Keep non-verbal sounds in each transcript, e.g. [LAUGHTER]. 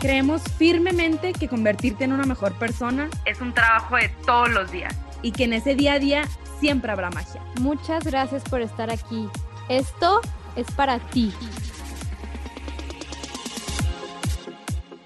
Creemos firmemente que convertirte en una mejor persona es un trabajo de todos los días y que en ese día a día siempre habrá magia. Muchas gracias por estar aquí. Esto es para ti.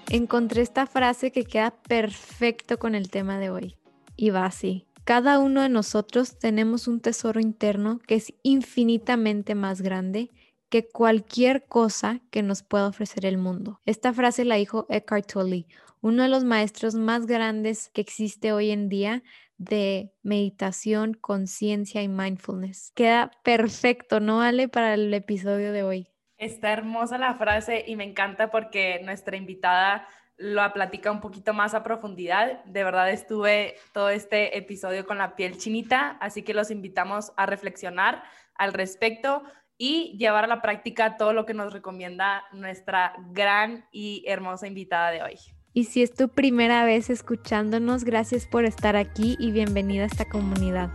Encontré esta frase que queda perfecto con el tema de hoy y va así. Cada uno de nosotros tenemos un tesoro interno que es infinitamente más grande que cualquier cosa que nos pueda ofrecer el mundo. Esta frase la dijo Eckhart Tolle, uno de los maestros más grandes que existe hoy en día de meditación, conciencia y mindfulness. Queda perfecto, ¿no, Ale, para el episodio de hoy? Está hermosa la frase y me encanta porque nuestra invitada lo platica un poquito más a profundidad. De verdad estuve todo este episodio con la piel chinita, así que los invitamos a reflexionar al respecto y llevar a la práctica todo lo que nos recomienda nuestra gran y hermosa invitada de hoy. Y si es tu primera vez escuchándonos, gracias por estar aquí y bienvenida a esta comunidad.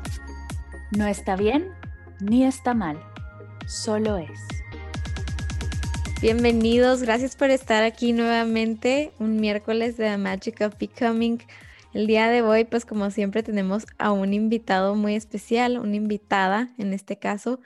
No está bien ni está mal, solo es. Bienvenidos, gracias por estar aquí nuevamente un miércoles de The Magic of Becoming. El día de hoy, pues como siempre, tenemos a un invitado muy especial, una invitada en este caso,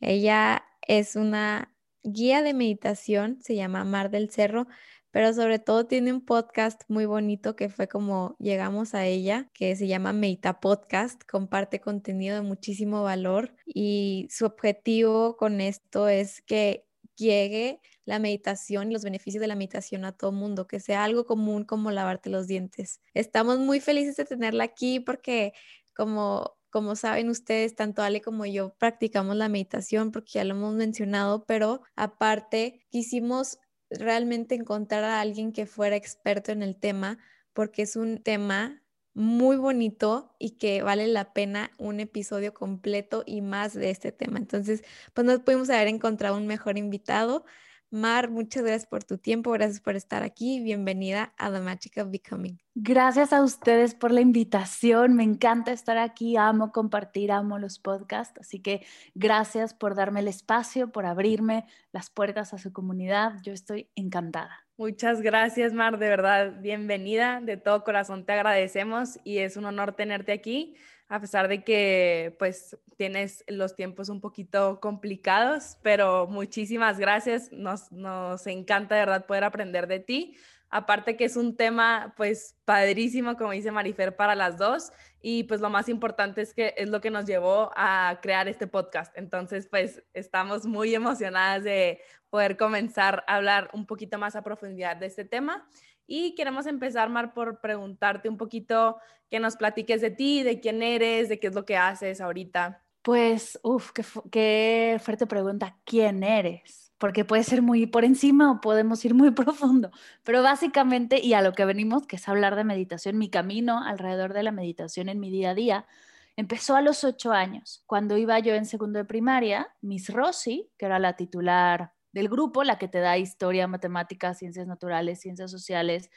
ella es una guía de meditación, se llama Mar del Cerro, pero sobre todo tiene un podcast muy bonito que fue como llegamos a ella, que se llama Medita Podcast, comparte contenido de muchísimo valor y su objetivo con esto es que llegue la meditación y los beneficios de la meditación a todo mundo, que sea algo común como lavarte los dientes. Estamos muy felices de tenerla aquí porque como como saben ustedes, tanto Ale como yo practicamos la meditación porque ya lo hemos mencionado, pero aparte quisimos realmente encontrar a alguien que fuera experto en el tema porque es un tema muy bonito y que vale la pena un episodio completo y más de este tema. Entonces, pues no pudimos haber encontrado un mejor invitado. Mar, muchas gracias por tu tiempo, gracias por estar aquí. Bienvenida a The Magic of Becoming. Gracias a ustedes por la invitación. Me encanta estar aquí, amo compartir, amo los podcasts. Así que gracias por darme el espacio, por abrirme las puertas a su comunidad. Yo estoy encantada. Muchas gracias, Mar. De verdad, bienvenida. De todo corazón te agradecemos y es un honor tenerte aquí a pesar de que pues tienes los tiempos un poquito complicados, pero muchísimas gracias, nos, nos encanta de verdad poder aprender de ti. Aparte que es un tema pues padrísimo, como dice Marifer, para las dos. Y pues lo más importante es que es lo que nos llevó a crear este podcast. Entonces pues estamos muy emocionadas de poder comenzar a hablar un poquito más a profundidad de este tema. Y queremos empezar, Mar, por preguntarte un poquito que nos platiques de ti, de quién eres, de qué es lo que haces ahorita. Pues, uff, qué, fuerte pregunta, ¿quién eres? Porque puede ser muy por encima o podemos ir muy [LAUGHS] profundo, pero básicamente, y a lo que venimos, que es hablar de meditación, mi camino alrededor de la meditación en mi día a día, empezó a los ocho años. Cuando iba yo en segundo de primaria, Miss Rossi, que era la titular del grupo, la que te da historia, matemáticas, ciencias naturales, ciencias sociales,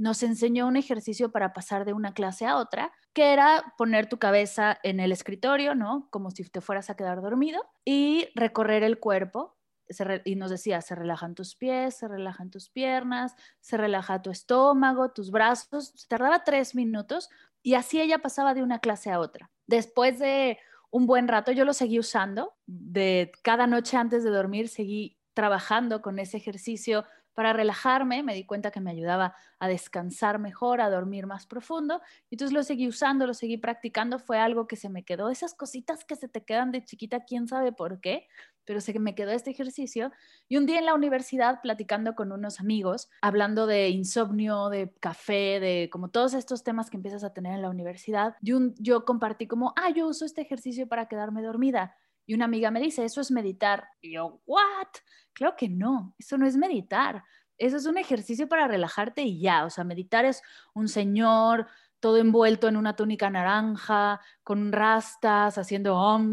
nos enseñó un ejercicio para pasar de una clase a otra, que era poner tu cabeza en el escritorio, ¿no? Como si te fueras a quedar dormido y recorrer el cuerpo. y nos decía, se relajan tus pies, se relajan tus piernas, se relaja tu estómago, tus brazos. Se tardaba tres minutos y así ella pasaba de una clase a otra. Después de un buen rato, yo lo seguí usando. De cada noche antes de dormir, seguí trabajando con ese ejercicio para relajarme, me di cuenta que me ayudaba a descansar mejor, a dormir más profundo, y entonces lo seguí usando, lo seguí practicando, fue algo que se me quedó, esas cositas que se te quedan de chiquita, quién sabe por qué, pero se me quedó este ejercicio, y un día en la universidad platicando con unos amigos, hablando de insomnio, de café, de como todos estos temas que empiezas a tener en la universidad, yo, yo compartí como, ah, yo uso este ejercicio para quedarme dormida, y una amiga me dice, eso es meditar. Y yo, ¿what? Claro que no, eso no es meditar. Eso es un ejercicio para relajarte y ya. O sea, meditar es un señor todo envuelto en una túnica naranja, con rastas, haciendo om,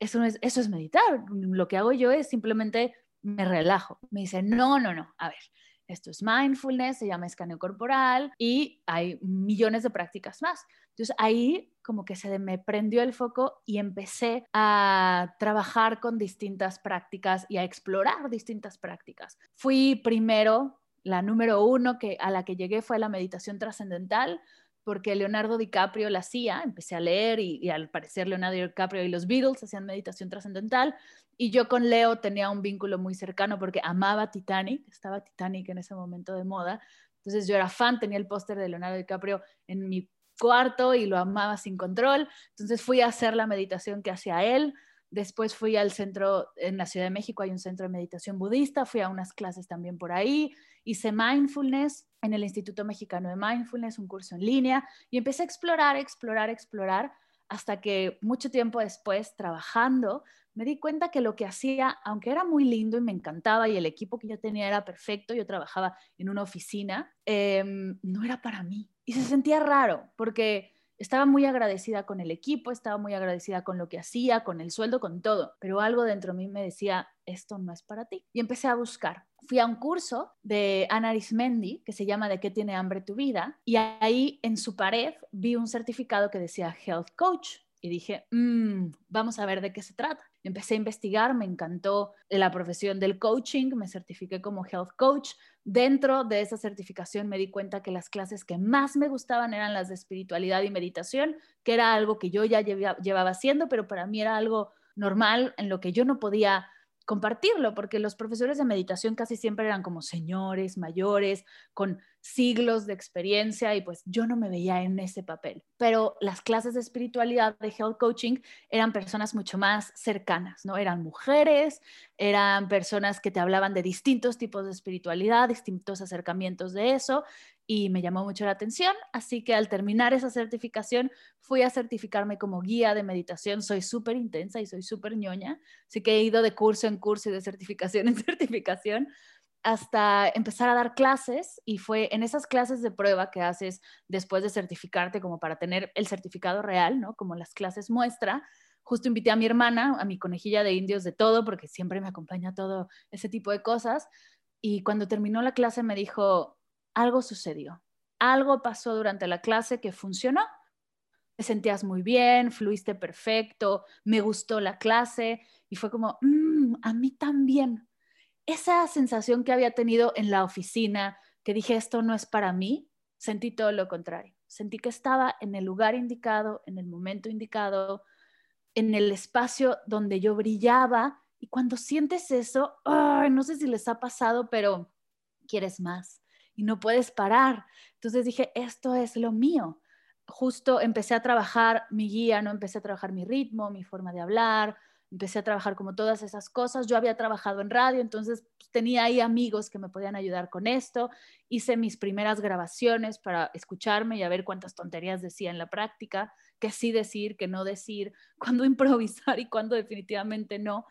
eso, es, eso es meditar. Lo que hago yo es simplemente me relajo. Me dice, no, no, no, a ver, esto es mindfulness, se llama escaneo corporal y hay millones de prácticas más. Entonces ahí como que se me prendió el foco y empecé a trabajar con distintas prácticas y a explorar distintas prácticas. Fui primero, la número uno que, a la que llegué fue la meditación trascendental, porque Leonardo DiCaprio la hacía, empecé a leer y, al parecer Leonardo DiCaprio y los Beatles hacían meditación trascendental y yo con Leo tenía un vínculo muy cercano porque amaba Titanic, estaba Titanic en ese momento de moda, entonces yo era fan, tenía el póster de Leonardo DiCaprio en mi cuarto y lo amaba sin control, entonces fui a hacer la meditación que hacía él, después fui al centro, en la Ciudad de México hay un centro de meditación budista, fui a unas clases también por ahí, hice mindfulness en el Instituto Mexicano de Mindfulness, un curso en línea, y empecé a explorar, explorar, explorar, hasta que mucho tiempo después, trabajando, me di cuenta que lo que hacía, aunque era muy lindo y me encantaba y el equipo que yo tenía era perfecto, yo trabajaba en una oficina, em, no era para mí. Y se sentía raro porque estaba muy agradecida con el equipo, estaba muy agradecida con lo que hacía, con el sueldo, con todo, pero algo dentro de mí me decía, esto no es para ti. Y empecé a buscar. Fui a un curso de Ana Arismendi que se llama ¿De qué tiene hambre tu vida? Y ahí en su pared vi un certificado que decía Health Coach y dije, mm, vamos a ver de qué se trata. Empecé a investigar, me encantó la profesión del coaching, me certifiqué como health coach. Dentro de esa certificación me di cuenta que las clases que más me gustaban eran las de espiritualidad y meditación, que era algo que yo ya llevaba haciendo, pero para mí era algo normal en lo que yo no podía compartirlo, porque los profesores de meditación casi siempre eran como señores mayores, con siglos de experiencia y pues yo no me veía en ese papel. Pero las clases de espiritualidad de health coaching eran personas mucho más cercanas, ¿no? Eran mujeres, eran personas que te hablaban de distintos tipos de espiritualidad, distintos acercamientos de eso y me llamó mucho la atención, así que al terminar esa certificación fui a certificarme como guía de meditación, soy súper intensa y soy súper ñoña, así que he ido de curso en curso y de certificación [LAUGHS] en certificación hasta empezar a dar clases y fue en esas clases de prueba que haces después de certificarte como para tener el certificado real, ¿no? Como las clases muestra, justo invité a mi hermana, a mi conejilla de indios de todo, porque siempre me acompaña todo ese tipo de cosas. Y cuando terminó la clase me dijo, algo sucedió, algo pasó durante la clase que funcionó. Te sentías muy bien, fluiste perfecto, me gustó la clase y fue como, mm, a mí también. Esa sensación que había tenido en la oficina, que dije, esto no es para mí, sentí todo lo contrario. Sentí que estaba en el lugar indicado, en el momento indicado, en el espacio donde yo brillaba. Y cuando sientes eso, no sé si les ha pasado, pero quieres más y no puedes parar. Entonces dije, esto es lo mío. Justo empecé a trabajar mi guía, no empecé a trabajar mi ritmo, mi forma de hablar, empecé a trabajar como todas esas cosas. Yo había trabajado en radio, entonces pues, tenía ahí amigos que me podían ayudar con esto. Hice mis primeras grabaciones para escucharme y a ver cuántas tonterías decía en la práctica, qué sí decir, qué no decir, [LAUGHS] cuándo improvisar y cuándo definitivamente no.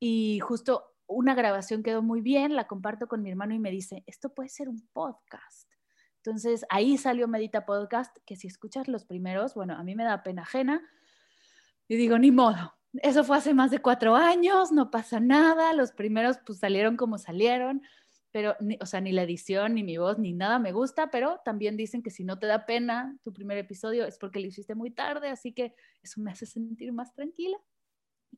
Y justo una grabación quedó muy bien, la comparto con mi hermano y me dice, esto puede ser un podcast. Entonces ahí salió Medita Podcast, que si escuchas los primeros, bueno, a mí me da pena ajena y digo, ni modo. Eso fue hace más de cuatro años, no pasa nada, los primeros pues salieron como salieron, pero, o sea, ni la edición, ni mi voz, ni nada me gusta, pero también dicen que si no te da pena tu primer episodio es porque lo hiciste muy tarde, así que eso me hace sentir más tranquila.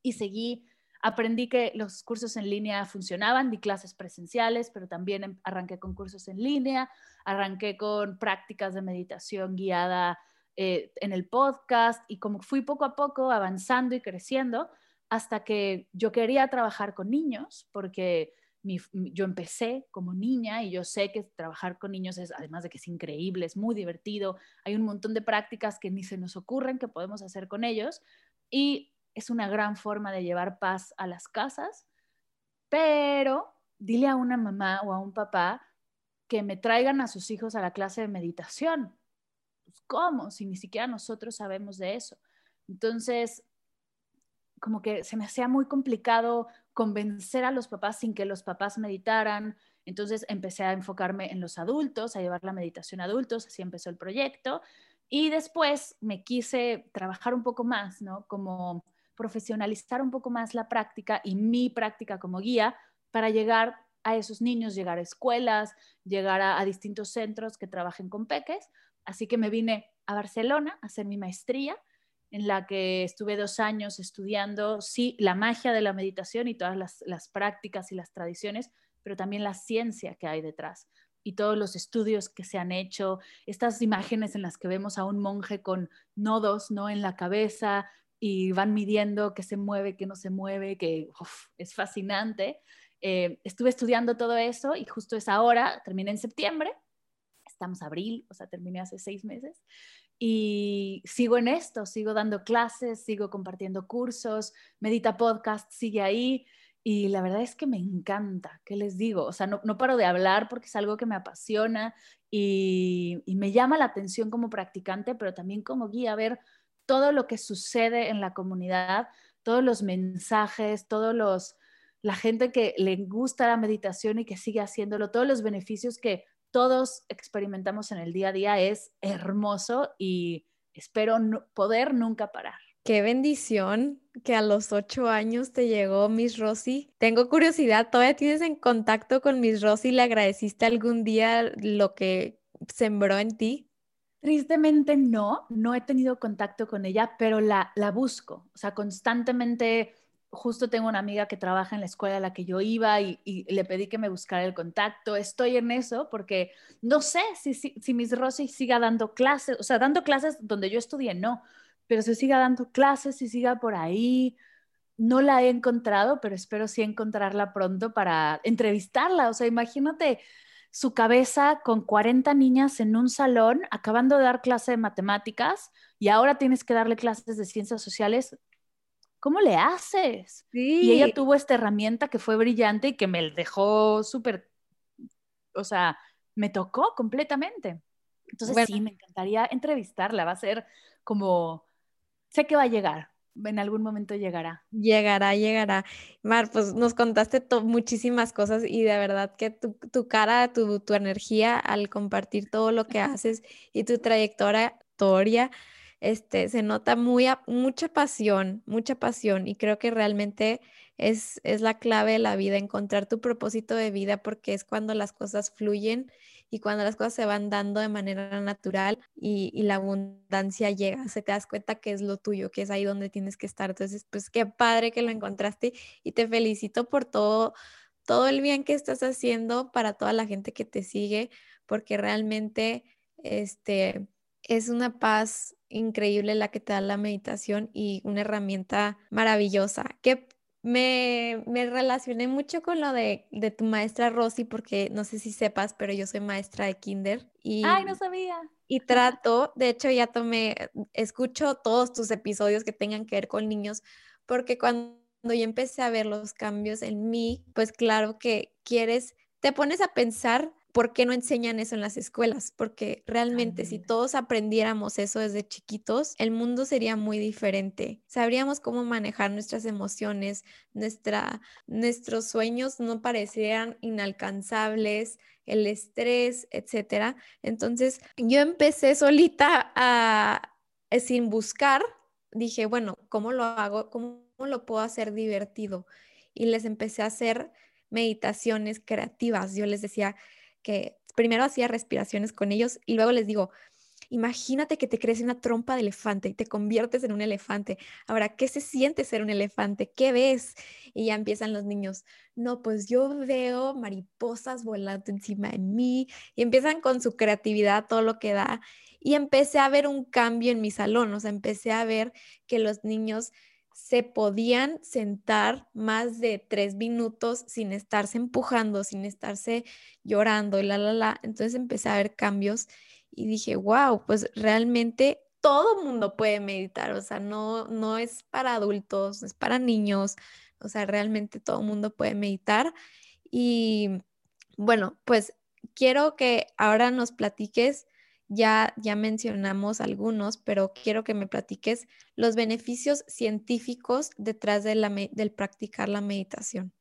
Y seguí Aprendí que los cursos en línea funcionaban, di clases presenciales, pero también em, arranqué con cursos en línea, arranqué con prácticas de meditación guiada eh, en el podcast y como fui poco a poco avanzando y creciendo hasta que yo quería trabajar con niños porque yo empecé como niña y yo sé que trabajar con niños es, además de que es increíble, es muy divertido, hay un montón de prácticas que ni se nos ocurren que podemos hacer con ellos y es una gran forma de llevar paz a las casas, pero dile a una mamá o a un papá que me traigan a sus hijos a la clase de meditación. Pues, ¿Cómo? Si ni siquiera nosotros sabemos de eso. Entonces, como que se me hacía muy complicado convencer a los papás sin que los papás meditaran. Entonces empecé a enfocarme en los adultos, a llevar la meditación a adultos, así empezó el proyecto. Y después me quise trabajar un poco más, ¿no? Como profesionalizar un poco más la práctica y mi práctica como guía para llegar a esos niños, llegar a escuelas, llegar a, distintos centros que trabajen con peques. Así que me vine a Barcelona a hacer mi maestría, en la que estuve dos años estudiando, sí, la magia de la meditación y todas las, las prácticas y las tradiciones, pero también la ciencia que hay detrás y todos los estudios que se han hecho, estas imágenes en las que vemos a un monje con nodos ¿no? en la cabeza y van midiendo qué se mueve, qué no se mueve, que es fascinante. Eh, estuve estudiando todo eso y justo es ahora, terminé en septiembre, estamos abril, o sea, terminé hace seis meses, y sigo en esto, sigo dando clases, sigo compartiendo cursos, Medita Podcast sigue ahí. Y la verdad es que me encanta, ¿qué les digo? O sea, no, no paro de hablar porque es algo que me apasiona y, y, me llama la atención como practicante, pero también como guía, ver todo lo que sucede en la comunidad, todos los mensajes, todos los, la gente que le gusta la meditación y que sigue haciéndolo, todos los beneficios que todos experimentamos en el día a día es hermoso y espero poder nunca parar. Qué bendición que a los ocho años te llegó Miss Rosy. Tengo curiosidad, ¿todavía tienes en contacto con Miss Rosy? ¿Le agradeciste algún día lo que sembró en ti? Tristemente no, no he tenido contacto con ella, pero la, la busco. O sea, constantemente, justo tengo una amiga que trabaja en la escuela a la que yo iba y, le pedí que me buscara el contacto. Estoy en eso porque no sé si, si, si Miss Rosy siga dando clases, o sea, dando clases donde yo estudié, no pero se siga dando clases y siga por ahí. No la he encontrado, pero espero sí encontrarla pronto para entrevistarla. O sea, imagínate su cabeza con 40 niñas en un salón, acabando de dar clase de matemáticas y ahora tienes que darle clases de ciencias sociales. ¿Cómo le haces? Y ella tuvo esta herramienta que fue brillante y que me dejó súper, o sea, me tocó completamente. Entonces sí, me encantaría entrevistarla. Va a ser como sé que va a llegar, en algún momento llegará. Llegará, llegará. Mar, pues nos contaste muchísimas cosas y de verdad que tu, cara, tu, tu, energía al compartir todo lo que [LAUGHS] haces y tu trayectoria, este, se nota muy, mucha pasión, mucha pasión y creo que realmente es, es la clave de la vida, encontrar tu propósito de vida porque es cuando las cosas fluyen y cuando las cosas se van dando de manera natural y, la abundancia llega, se te das cuenta que es lo tuyo, que es ahí donde tienes que estar. Entonces, pues qué padre que lo encontraste y te felicito por todo, todo el bien que estás haciendo para toda la gente que te sigue, porque realmente este, es una paz increíble la que te da la meditación y una herramienta maravillosa. ¿Qué me, relacioné mucho con lo de, tu maestra Rosy, porque no sé si sepas, pero yo soy maestra de kinder. Y, ¡Ay, no sabía! Y trato, de hecho ya tomé, escucho todos tus episodios que tengan que ver con niños, porque cuando yo empecé a ver los cambios en mí, pues claro que quieres, te pones a pensar ¿por qué no enseñan eso en las escuelas? Porque realmente si todos aprendiéramos eso desde chiquitos, el mundo sería muy diferente. Sabríamos cómo manejar nuestras emociones, nuestra, nuestros sueños no parecerían inalcanzables, el estrés, etcétera. Entonces, yo empecé solita a, eh, sin buscar, dije, bueno, ¿cómo lo hago? ¿Cómo lo puedo hacer divertido? Y les empecé a hacer meditaciones creativas. Yo les decía, que primero hacía respiraciones con ellos y luego les digo, imagínate que te crece una trompa de elefante y te conviertes en un elefante. Ahora, ¿qué se siente ser un elefante? ¿Qué ves? Y ya empiezan los niños, no, pues yo veo mariposas volando encima de mí y empiezan con su creatividad, todo lo que da. Y empecé a ver un cambio en mi salón, o sea, empecé a ver que los niños se podían sentar más de tres minutos sin estarse empujando, sin estarse llorando y la, la, la. Entonces empecé a ver cambios y dije, wow, pues realmente todo mundo puede meditar, o sea, no, no es para adultos, es para niños, o sea, realmente todo mundo puede meditar. Y bueno, pues quiero que ahora nos platiques ya, ya mencionamos algunos, pero quiero que me platiques los beneficios científicos detrás del practicar la meditación.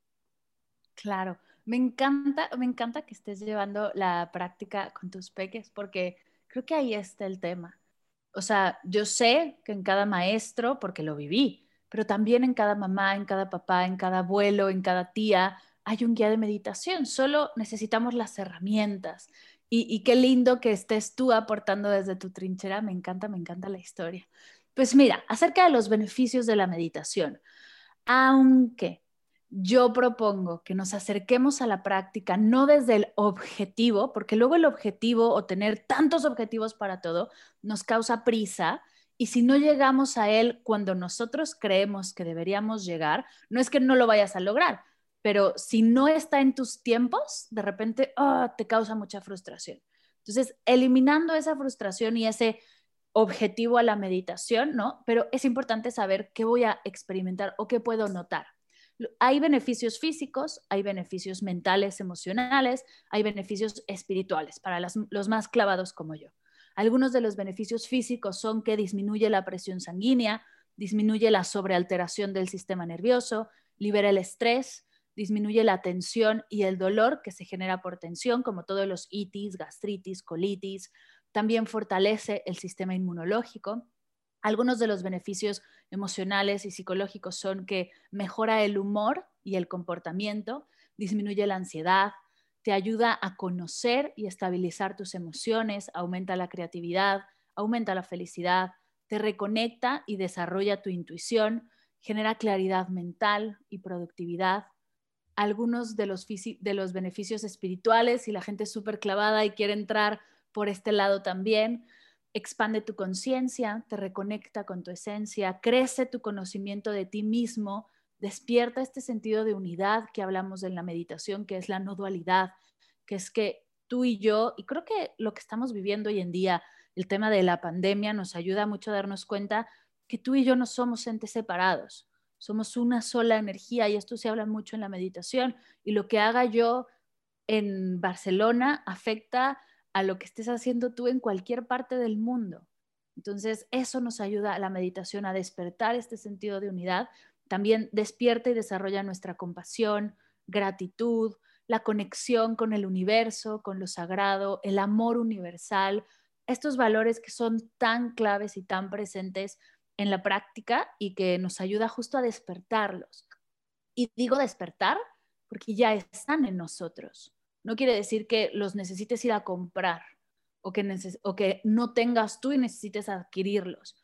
Claro, Me encanta, me encanta que estés llevando la práctica con tus peques porque creo que ahí está el tema. O sea, yo sé que en cada maestro, porque lo viví, pero también en cada mamá, en cada papá, en cada abuelo, en cada tía, hay un guía de meditación. Solo necesitamos las herramientas. Y, qué lindo que estés tú aportando desde tu trinchera. Me encanta, me encanta la historia. Pues mira, acerca de los beneficios de la meditación. Aunque yo propongo que nos acerquemos a la práctica no desde el objetivo, porque luego el objetivo o tener tantos objetivos para todo nos causa prisa y si no llegamos a él cuando nosotros creemos que deberíamos llegar, no es que no lo vayas a lograr, pero si no está en tus tiempos, de repente ah, te causa mucha frustración. Entonces, eliminando esa frustración y ese objetivo a la meditación, ¿no? Pero es importante saber qué voy a experimentar o qué puedo notar. Hay beneficios físicos, hay beneficios mentales, emocionales, hay beneficios espirituales para los más clavados como yo. Algunos de los beneficios físicos son que disminuye la presión sanguínea, disminuye la sobrealteración del sistema nervioso, libera el estrés, disminuye la tensión y el dolor que se genera por tensión, como todos los itis, gastritis, colitis. También fortalece el sistema inmunológico, algunos de los beneficios emocionales y psicológicos son que mejora el humor y el comportamiento, disminuye la ansiedad, te ayuda a conocer y estabilizar tus emociones, aumenta la creatividad, aumenta la felicidad, te reconecta y desarrolla tu intuición, genera claridad mental y productividad. Algunos de los, de los beneficios espirituales, si la gente es súper clavada y quiere entrar por este lado también, expande tu conciencia, te reconecta con tu esencia, crece tu conocimiento de ti mismo, despierta este sentido de unidad que hablamos en la meditación, que es la no dualidad, que es que tú y yo, y creo que lo que estamos viviendo hoy en día, el tema de la pandemia nos ayuda mucho a darnos cuenta que tú y yo no somos entes separados, somos una sola energía y esto se habla mucho en la meditación y lo que haga yo en Barcelona afecta a lo que estés haciendo tú en cualquier parte del mundo. Entonces, eso nos ayuda a la meditación a despertar este sentido de unidad. También despierta y desarrolla nuestra compasión, gratitud, la conexión con el universo, con lo sagrado, el amor universal, estos valores que son tan claves y tan presentes en la práctica y que nos ayuda justo a despertarlos. Y digo despertar porque ya están en nosotros no quiere decir que los necesites ir a comprar o que, o que no tengas tú y necesites adquirirlos.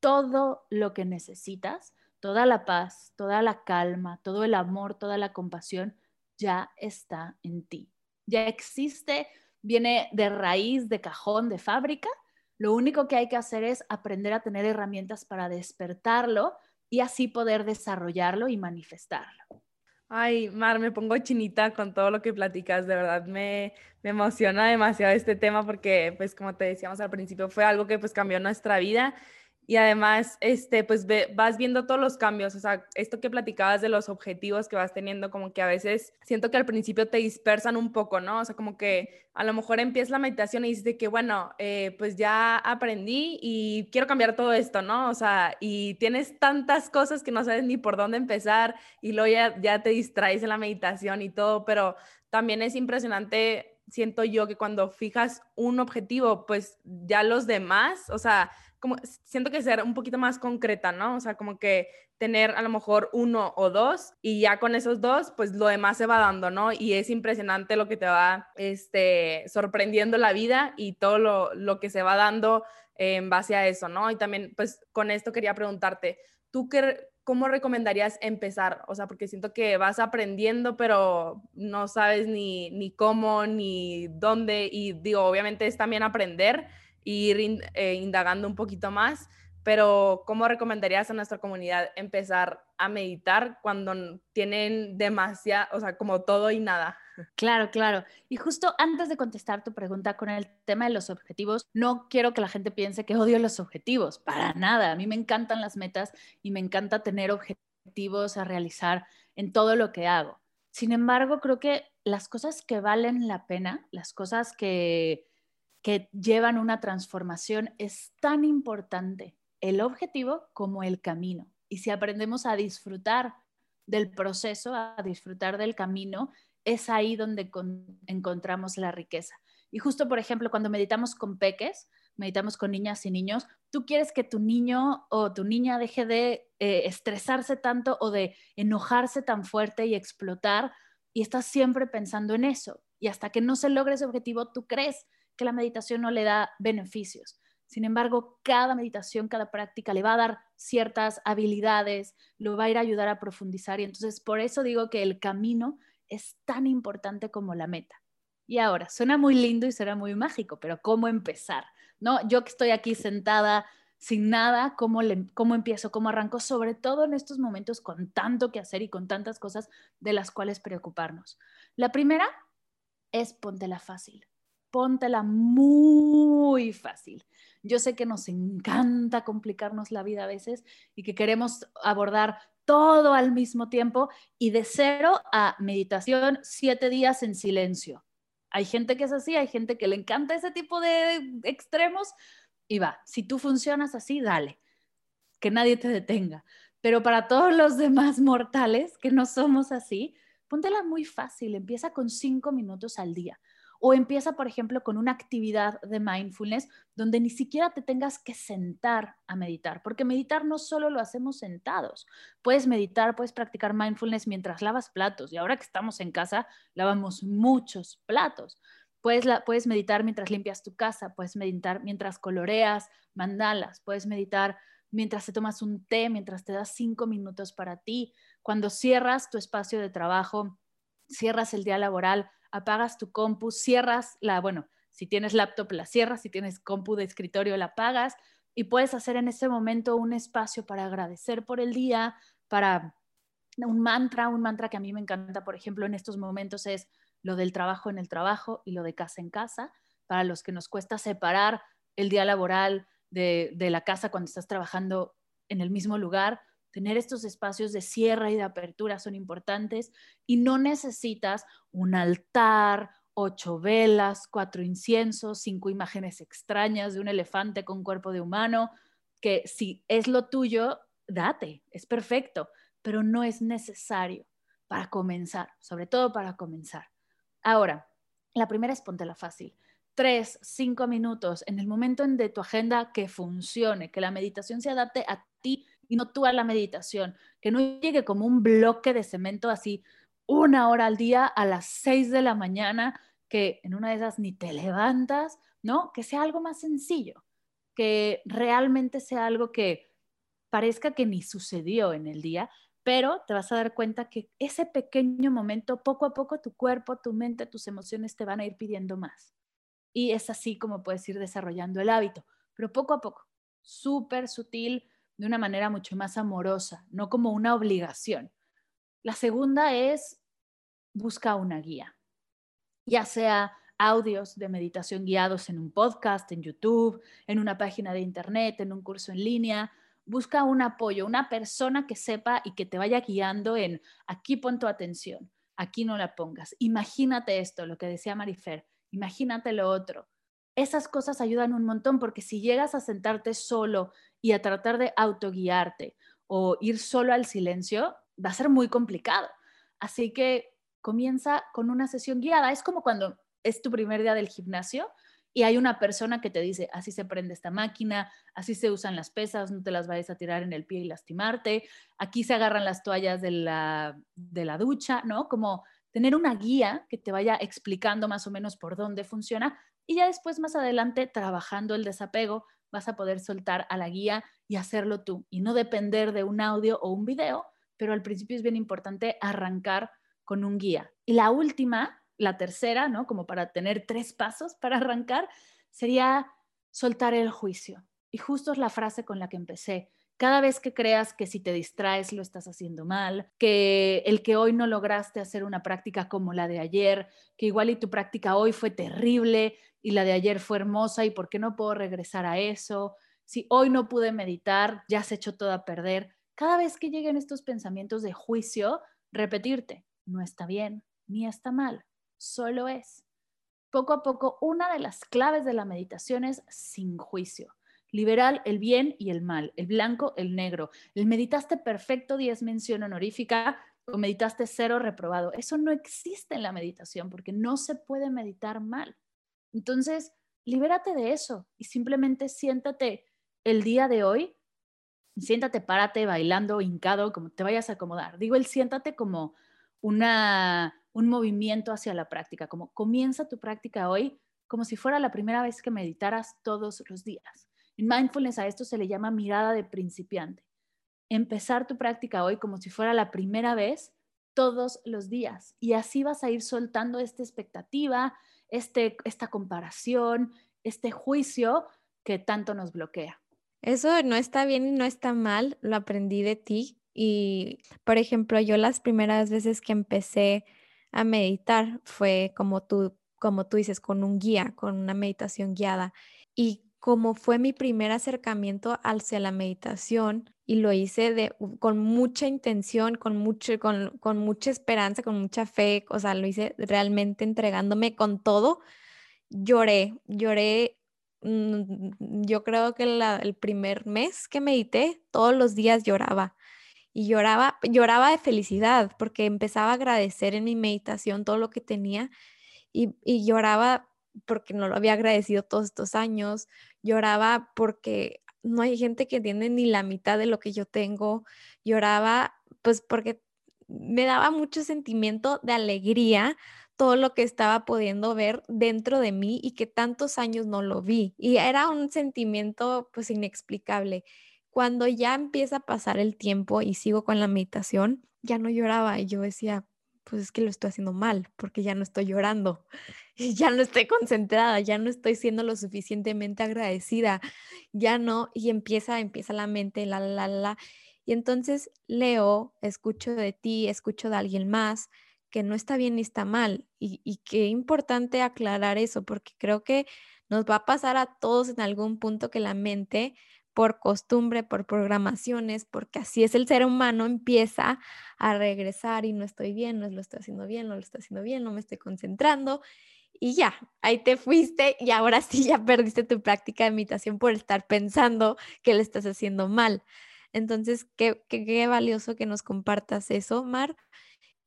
Todo lo que necesitas, toda la paz, toda la calma, todo el amor, toda la compasión, ya está en ti. Ya existe, viene de raíz, de cajón, de fábrica. Lo único que hay que hacer es aprender a tener herramientas para despertarlo y así poder desarrollarlo y manifestarlo. Ay, Mar, me pongo chinita con todo lo que platicas, de verdad me, me, emociona demasiado este tema porque, pues como te decíamos al principio, fue algo que pues cambió nuestra vida y además, este, pues vas viendo todos los cambios, o sea, esto que platicabas de los objetivos que vas teniendo, como que a veces siento que al principio te dispersan un poco, ¿no? O sea, como que a lo mejor empiezas la meditación y dices de que, bueno, eh, pues ya aprendí y quiero cambiar todo esto, ¿no? O sea, y tienes tantas cosas que no sabes ni por dónde empezar y luego ya, ya te distraes en la meditación y todo, pero también es impresionante, siento yo, que cuando fijas un objetivo, pues ya los demás, o sea, como siento que ser un poquito más concreta, ¿no? O sea, como que tener a lo mejor uno o dos y ya con esos dos, pues lo demás se va dando, ¿no? Y es impresionante lo que te va este, sorprendiendo la vida y todo lo, lo que se va dando en base a eso, ¿no? Y también, pues con esto quería preguntarte, ¿tú qué, cómo recomendarías empezar? O sea, porque siento que vas aprendiendo, pero no sabes ni, ni cómo, ni dónde, y digo, obviamente es también aprender ir eh, indagando un poquito más, pero ¿cómo recomendarías a nuestra comunidad empezar a meditar cuando tienen demasiado, o sea, como todo y nada? [LAUGHS] Claro, claro. Y justo antes de contestar tu pregunta con el tema de los objetivos, no quiero que la gente piense que odio los objetivos, para nada. A mí me encantan las metas y me encanta tener objetivos a realizar en todo lo que hago. Sin embargo, creo que las cosas que valen la pena, las cosas que que llevan una transformación, es tan importante el objetivo como el camino. Y si aprendemos a disfrutar del proceso, a disfrutar del camino, es ahí donde encontramos la riqueza. Y justo, por ejemplo, cuando meditamos con peques, meditamos con niñas y niños, tú quieres que tu niño o tu niña deje de eh, estresarse tanto o de enojarse tan fuerte y explotar y estás siempre pensando en eso. Y hasta que no se logre ese objetivo, tú crees que la meditación no le da beneficios. Sin embargo, cada meditación, cada práctica le va a dar ciertas habilidades, lo va a ir a ayudar a profundizar. Y entonces, por eso digo que el camino es tan importante como la meta. Y ahora, suena muy lindo y suena muy mágico, pero ¿cómo empezar? ¿No? Yo que estoy aquí sentada sin nada, ¿cómo, ¿cómo empiezo? ¿Cómo arranco? Sobre todo en estos momentos con tanto que hacer y con tantas cosas de las cuales preocuparnos. La primera es póntela fácil póntela muy fácil. Yo sé que nos encanta complicarnos la vida a veces y que queremos abordar todo al mismo tiempo y de cero a meditación, siete días en silencio. Hay gente que es así, hay gente que le encanta ese tipo de extremos y va, si tú funcionas así, dale, que nadie te detenga. Pero para todos los demás mortales que no somos así, póntela muy fácil, empieza con cinco minutos al día. O empieza, por ejemplo, con una actividad de mindfulness donde ni siquiera te tengas que sentar a meditar, porque meditar no solo lo hacemos sentados. Puedes meditar, puedes practicar mindfulness mientras lavas platos. Y ahora que estamos en casa, lavamos muchos platos. Puedes, puedes meditar mientras limpias tu casa, puedes meditar mientras coloreas mandalas, puedes meditar mientras te tomas un té, mientras te das cinco minutos para ti. Cuando cierras tu espacio de trabajo, cierras el día laboral, apagas tu compu, cierras la, bueno, si tienes laptop la cierras, si tienes compu de escritorio la apagas y puedes hacer en ese momento un espacio para agradecer por el día, para un mantra, un mantra que a mí me encanta, por ejemplo, en estos momentos es lo del trabajo en el trabajo y lo de casa en casa, para los que nos cuesta separar el día laboral de, de la casa cuando estás trabajando en el mismo lugar, Tener estos espacios de cierre y de apertura son importantes y no necesitas un altar, ocho velas, cuatro inciensos, cinco imágenes extrañas de un elefante con cuerpo de humano, que si es lo tuyo, date, es perfecto, pero no es necesario para comenzar, sobre todo para comenzar. Ahora, la primera es póntela fácil. Tres, cinco minutos en el momento en de tu agenda que funcione, que la meditación se adapte a y no tú a la meditación, que no llegue como un bloque de cemento así una hora al día a las seis de la mañana, que en una de esas ni te levantas, ¿no? Que sea algo más sencillo, que realmente sea algo que parezca que ni sucedió en el día, pero te vas a dar cuenta que ese pequeño momento, poco a poco tu cuerpo, tu mente, tus emociones te van a ir pidiendo más. Y es así como puedes ir desarrollando el hábito, pero poco a poco, súper sutil, de una manera mucho más amorosa, no como una obligación. La segunda es busca una guía, ya sea audios de meditación guiados en un podcast, en YouTube, en una página de internet, en un curso en línea. Busca un apoyo, una persona que sepa y que te vaya guiando en aquí pon tu atención, aquí no la pongas. Imagínate esto, lo que decía Marifer, imagínate lo otro. Esas cosas ayudan un montón porque si llegas a sentarte solo y a tratar de autoguiarte o ir solo al silencio, va a ser muy complicado. Así que comienza con una sesión guiada. Es como cuando es tu primer día del gimnasio y hay una persona que te dice, así se prende esta máquina, así se usan las pesas, no te las vayas a tirar en el pie y lastimarte, aquí se agarran las toallas de la, de la ducha, ¿no? Como tener una guía que te vaya explicando más o menos por dónde funciona y ya después más adelante trabajando el desapego vas a poder soltar a la guía y hacerlo tú y no depender de un audio o un video, pero al principio es bien importante arrancar con un guía. Y la última, la tercera, ¿no? Como para tener tres pasos para arrancar, sería soltar el juicio. Y justo es la frase con la que empecé. Cada vez que creas que si te distraes lo estás haciendo mal, que el que hoy no lograste hacer una práctica como la de ayer, que igual y tu práctica hoy fue terrible y la de ayer fue hermosa y por qué no puedo regresar a eso, si hoy no pude meditar, ya se echó todo a perder. Cada vez que lleguen estos pensamientos de juicio, repetirte, no está bien ni está mal, solo es. Poco a poco, una de las claves de la meditación es sin juicio liberal, el bien y el mal, el blanco, el negro. El meditaste perfecto, 10 mención honorífica, o meditaste cero reprobado. Eso no existe en la meditación porque no se puede meditar mal. Entonces, libérate de eso y simplemente siéntate el día de hoy, siéntate, párate, bailando, hincado, como te vayas a acomodar. Digo el siéntate como una, un movimiento hacia la práctica, como comienza tu práctica hoy como si fuera la primera vez que meditaras todos los días. En mindfulness a esto se le llama mirada de principiante. Empezar tu práctica hoy como si fuera la primera vez todos los días y así vas a ir soltando esta expectativa, este, esta comparación, este juicio que tanto nos bloquea. Eso no está bien y no está mal, lo aprendí de ti y, por ejemplo, yo las primeras veces que empecé a meditar fue como tú, como tú dices, con un guía, con una meditación guiada. Y como fue mi primer acercamiento hacia la meditación y lo hice de, con mucha intención, con, mucho, con, con mucha esperanza, con mucha fe, o sea, lo hice realmente entregándome con todo, lloré, lloré Mm, yo creo que el primer mes que medité, todos los días lloraba. Y lloraba, lloraba de felicidad porque empezaba a agradecer en mi meditación todo lo que tenía y, y lloraba porque no lo había agradecido todos estos años, lloraba porque no hay gente que tiene ni la mitad de lo que yo tengo, lloraba pues porque me daba mucho sentimiento de alegría todo lo que estaba pudiendo ver dentro de mí y que tantos años no lo vi. Y era un sentimiento pues inexplicable. Cuando ya empieza a pasar el tiempo y sigo con la meditación, ya no lloraba y yo decía, pues es que lo estoy haciendo mal, porque ya no estoy llorando, ya no estoy concentrada, ya no estoy siendo lo suficientemente agradecida, ya no, y empieza, empieza la mente, la, la, la, y entonces leo, escucho de ti, escucho de alguien más, que no está bien ni está mal. Y, y qué importante aclarar eso, porque creo que nos va a pasar a todos en algún punto que la mente, por costumbre, por programaciones, porque así es el ser humano, empieza a regresar y no estoy bien, no lo estoy haciendo bien, no lo estoy haciendo bien, no me estoy concentrando. Y ya, ahí te fuiste y ahora sí ya perdiste tu práctica de meditación por estar pensando que le estás haciendo mal. Entonces, qué, qué, qué valioso que nos compartas eso, Mar.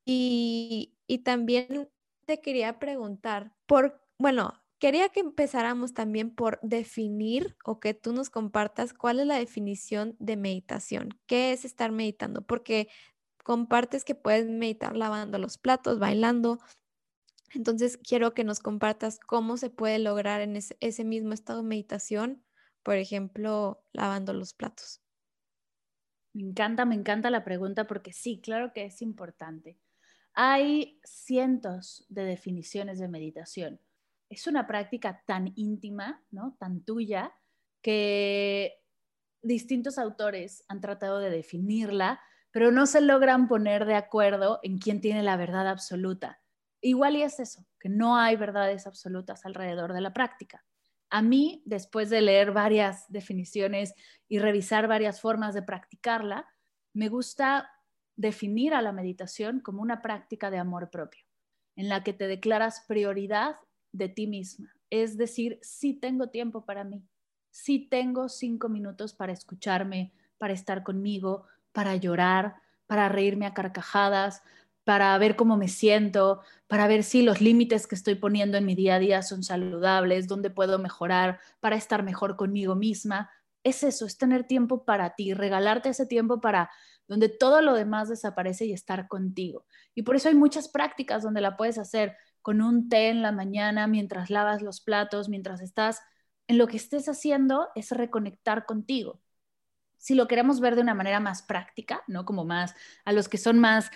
Y, también te quería preguntar, por, bueno, quería que empezáramos también por definir o que tú nos compartas cuál es la definición de meditación. ¿Qué es estar meditando? Porque compartes que puedes meditar lavando los platos, bailando. Entonces, quiero que nos compartas cómo se puede lograr en ese, mismo estado de meditación, por ejemplo, lavando los platos. Me encanta, me encanta la pregunta porque sí, claro que es importante. Hay cientos de definiciones de meditación. Es una práctica tan íntima, ¿no? tan tuya, que distintos autores han tratado de definirla, pero no se logran poner de acuerdo en quién tiene la verdad absoluta. Igual y es eso, que no hay verdades absolutas alrededor de la práctica. A mí, después de leer varias definiciones y revisar varias formas de practicarla, me gusta definir a la meditación como una práctica de amor propio, en la que te declaras prioridad de ti misma. Es decir, sí tengo tiempo para mí, sí tengo cinco minutos para escucharme, para estar conmigo, para llorar, para reírme a carcajadas, para ver cómo me siento, para ver si los límites que estoy poniendo en mi día a día son saludables, dónde puedo mejorar, para estar mejor conmigo misma. Es eso, es tener tiempo para ti, regalarte ese tiempo para donde todo lo demás desaparece y estar contigo. Y por eso hay muchas prácticas donde la puedes hacer con un té en la mañana, mientras lavas los platos, mientras estás en lo que estés haciendo, es reconectar contigo. Si lo queremos ver de una manera más práctica, ¿no? Como más a los que son más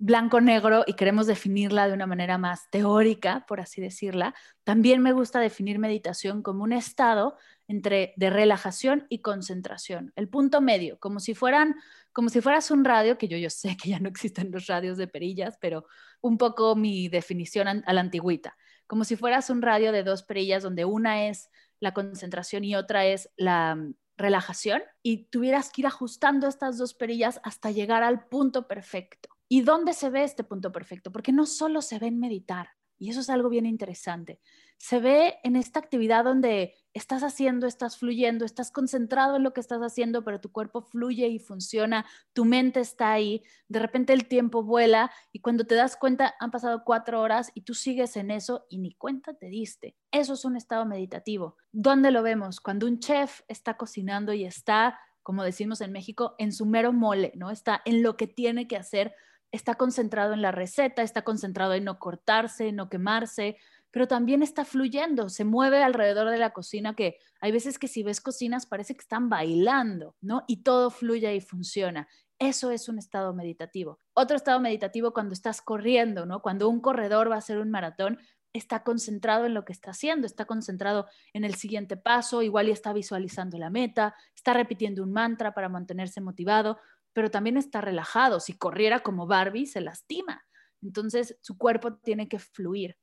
blanco-negro y queremos definirla de una manera más teórica, por así decirla, también me gusta definir meditación como un estado entre de relajación y concentración, el punto medio, como si fueran como si fueras un radio, que yo, yo sé que ya no existen los radios de perillas, pero un poco mi definición a la antigüita, como si fueras un radio de dos perillas donde una es la concentración y otra es la mm, relajación y tuvieras que ir ajustando estas dos perillas hasta llegar al punto perfecto. ¿Y dónde se ve este punto perfecto? Porque no solo se ve en meditar, y eso es algo bien interesante, se ve en esta actividad donde estás haciendo, estás fluyendo, estás concentrado en lo que estás haciendo, pero tu cuerpo fluye y funciona, tu mente está ahí, de repente el tiempo vuela y cuando te das cuenta han pasado cuatro horas y tú sigues en eso y ni cuenta te diste. Eso es un estado meditativo. ¿Dónde lo vemos? Cuando un chef está cocinando y está, como decimos en México, en su mero mole, ¿no? Está en lo que tiene que hacer, está concentrado en la receta, está concentrado en no cortarse, en no quemarse, pero también está fluyendo, se mueve alrededor de la cocina que hay veces que si ves cocinas parece que están bailando, ¿no? Y todo fluye y funciona. Eso es un estado meditativo. Otro estado meditativo cuando estás corriendo, ¿no? Cuando un corredor va a hacer un maratón, está concentrado en lo que está haciendo, está concentrado en el siguiente paso, igual y está visualizando la meta, está repitiendo un mantra para mantenerse motivado, pero también está relajado. Si corriera como Barbie, se lastima. Entonces, su cuerpo tiene que fluir.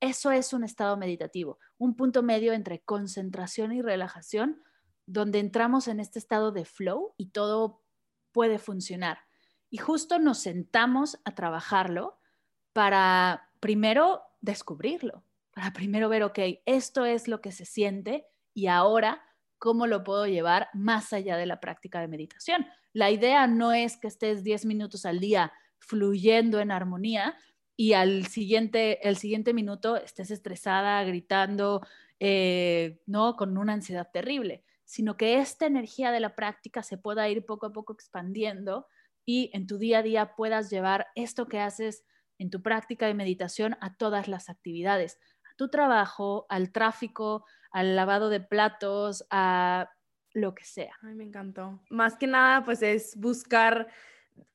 Eso es un estado meditativo, un punto medio entre concentración y relajación, donde entramos en este estado de flow y todo puede funcionar. Y justo nos sentamos a trabajarlo para primero descubrirlo, para primero ver, ok, esto es lo que se siente y ahora, ¿cómo lo puedo llevar más allá de la práctica de meditación? La idea no es que estés 10 minutos al día fluyendo en armonía, y al siguiente, el siguiente minuto estés estresada, gritando, eh, ¿no? Con una ansiedad terrible, sino que esta energía de la práctica se pueda ir poco a poco expandiendo y en tu día a día puedas llevar esto que haces en tu práctica de meditación a todas las actividades, a tu trabajo, al tráfico, al lavado de platos, a lo que sea. Ay, me encantó. Más que nada, pues es buscar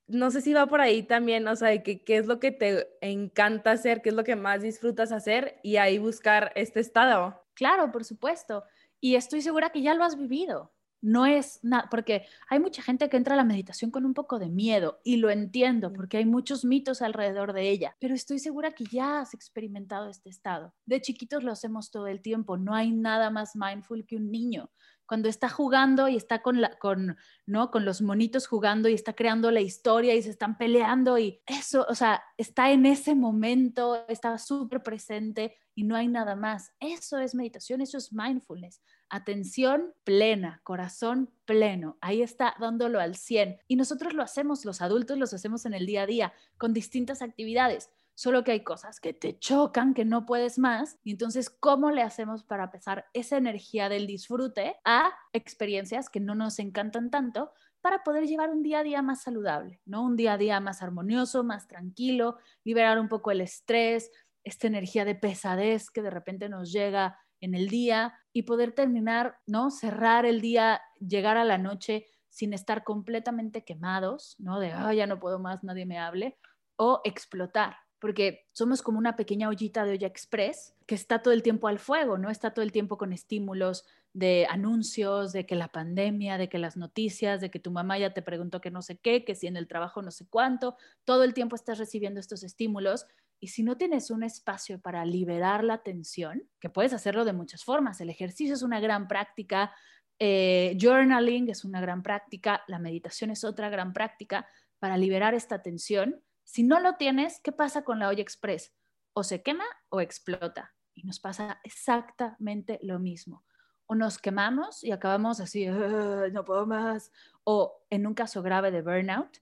no sé si va por ahí también, o sea, que, qué es lo que te encanta hacer, qué es lo que más disfrutas hacer y ahí buscar este estado. Claro, por supuesto. Y estoy segura que ya lo has vivido. No es nada, porque hay mucha gente que entra a la meditación con un poco de miedo y lo entiendo porque hay muchos mitos alrededor de ella, pero estoy segura que ya has experimentado este estado. De chiquitos lo hacemos todo el tiempo, no hay nada más mindful que un niño cuando está jugando y está con, la, con, ¿no? con los monitos jugando y está creando la historia y se están peleando y eso, o sea, está en ese momento, está súper presente y no hay nada más. Eso es meditación, eso es mindfulness. Atención plena, corazón pleno. Ahí está dándolo al 100. Y nosotros lo hacemos, los adultos los hacemos en el día a día con distintas actividades solo que hay cosas que te chocan, que no puedes más. Y entonces, ¿cómo le hacemos para pasar esa energía del disfrute a experiencias que no nos encantan tanto? para poder llevar un día a día más saludable, ¿no? Un día a día más armonioso, más tranquilo, liberar un poco el estrés, esta energía de pesadez que de repente nos llega en el día y poder terminar, ¿no? Cerrar el día, llegar a la noche sin estar completamente quemados, ¿no? De, ah, ya no puedo más, nadie me hable, o explotar, porque somos como una pequeña ollita de olla express que está todo el tiempo al fuego, ¿no? Está todo el tiempo con estímulos de anuncios, de que la pandemia, de que las noticias, de que tu mamá ya te preguntó que no sé qué, que si en el trabajo no sé cuánto, todo el tiempo estás recibiendo estos estímulos y si no tienes un espacio para liberar la tensión, que puedes hacerlo de muchas formas, el ejercicio es una gran práctica, eh, journaling es una gran práctica, la meditación es otra gran práctica para liberar esta tensión si no lo tienes, ¿qué pasa con la olla express? O se quema o explota. Y nos pasa exactamente lo mismo. O nos quemamos y acabamos así, no puedo más. O en un caso grave de burnout,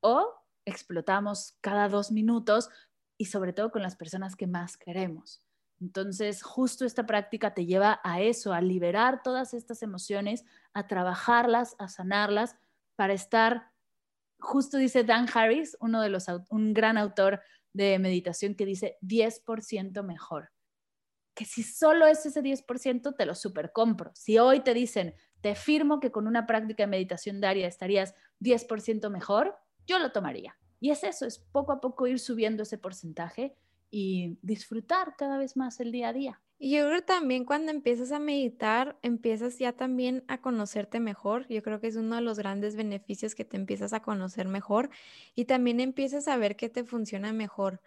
o explotamos cada dos minutos y sobre todo con las personas que más queremos. Entonces, justo esta práctica te lleva a eso, a liberar todas estas emociones, a trabajarlas, a sanarlas, para estar justo dice Dan Harris, uno de los, un gran autor de meditación, que dice 10% mejor. Que si solo es ese 10%, te lo super compro. Si hoy te dicen, te firmo que con una práctica de meditación diaria estarías 10% mejor, yo lo tomaría. Y es eso, es poco a poco ir subiendo ese porcentaje y disfrutar cada vez más el día a día. Y yo creo también cuando empiezas a meditar, empiezas ya también a conocerte mejor. Yo creo que es uno de los grandes beneficios que te empiezas a conocer mejor y también empiezas a ver qué te funciona mejor.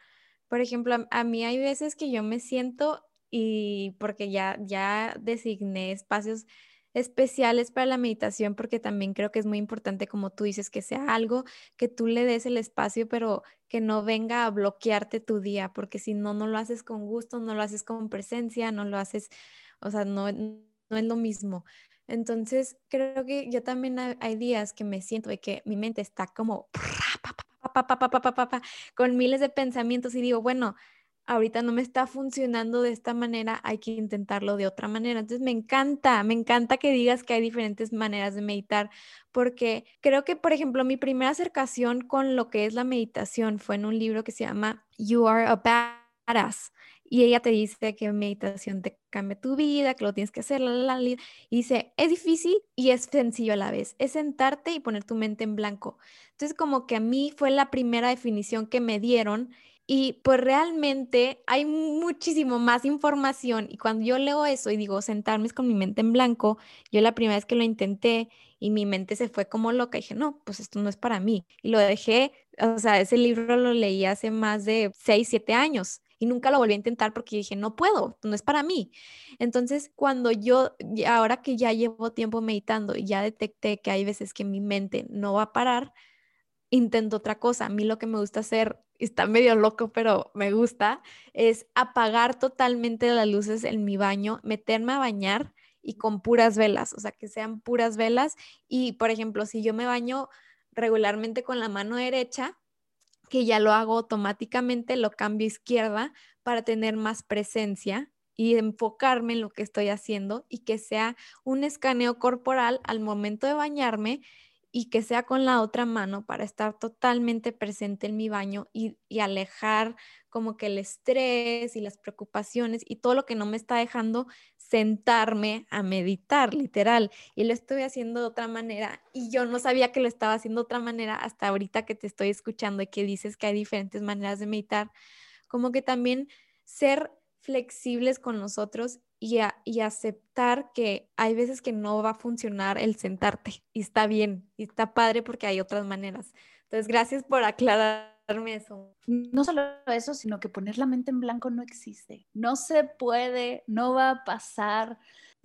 Por ejemplo, a, mí hay veces que yo me siento y porque ya, ya designé espacios especiales para la meditación porque también creo que es muy importante, como tú dices, que sea algo que tú le des el espacio, pero que no venga a bloquearte tu día, porque si no, no lo haces con gusto, no lo haces con presencia, no lo haces, o sea, no, no es lo mismo. Entonces, creo que yo también hay días que me siento de que mi mente está como con miles de pensamientos y digo, bueno, ahorita no me está funcionando de esta manera, hay que intentarlo de otra manera. Entonces me encanta, me encanta que digas que hay diferentes maneras de meditar, porque creo que, por ejemplo, mi primera acercación con lo que es la meditación fue en un libro que se llama You Are a Badass. Y ella te dice que meditación te cambia tu vida, que lo tienes que hacer, la, la, la, y dice, es difícil y es sencillo a la vez, es sentarte y poner tu mente en blanco. Entonces, como que a mí fue la primera definición que me dieron y pues realmente hay muchísimo más información y cuando yo leo eso y digo sentarme con mi mente en blanco, yo la primera vez que lo intenté y mi mente se fue como loca, dije, no, pues esto no es para mí. Y lo dejé, o sea, ese libro lo leí hace más de 6, 7 años y nunca lo volví a intentar porque dije, no puedo, no es para mí. Entonces, cuando yo, ahora que ya llevo tiempo meditando y ya detecté que hay veces que mi mente no va a parar, intento otra cosa. A mí lo que me gusta hacer, está medio loco, pero me gusta, es apagar totalmente las luces en mi baño, meterme a bañar y con puras velas, o sea, que sean puras velas. Y, por ejemplo, si yo me baño regularmente con la mano derecha, que ya lo hago automáticamente, lo cambio a izquierda para tener más presencia y enfocarme en lo que estoy haciendo y que sea un escaneo corporal al momento de bañarme y que sea con la otra mano para estar totalmente presente en mi baño y, alejar como que el estrés y las preocupaciones y todo lo que no me está dejando sentarme a meditar, literal. Y lo estoy haciendo de otra manera y yo no sabía que lo estaba haciendo de otra manera hasta ahorita que te estoy escuchando y que dices que hay diferentes maneras de meditar. Como que también ser flexibles con nosotros y, y, aceptar que hay veces que no va a funcionar el sentarte y está bien y está padre porque hay otras maneras. Entonces, gracias por aclararme eso. No solo eso, sino que poner la mente en blanco no existe. No se puede, no va a pasar.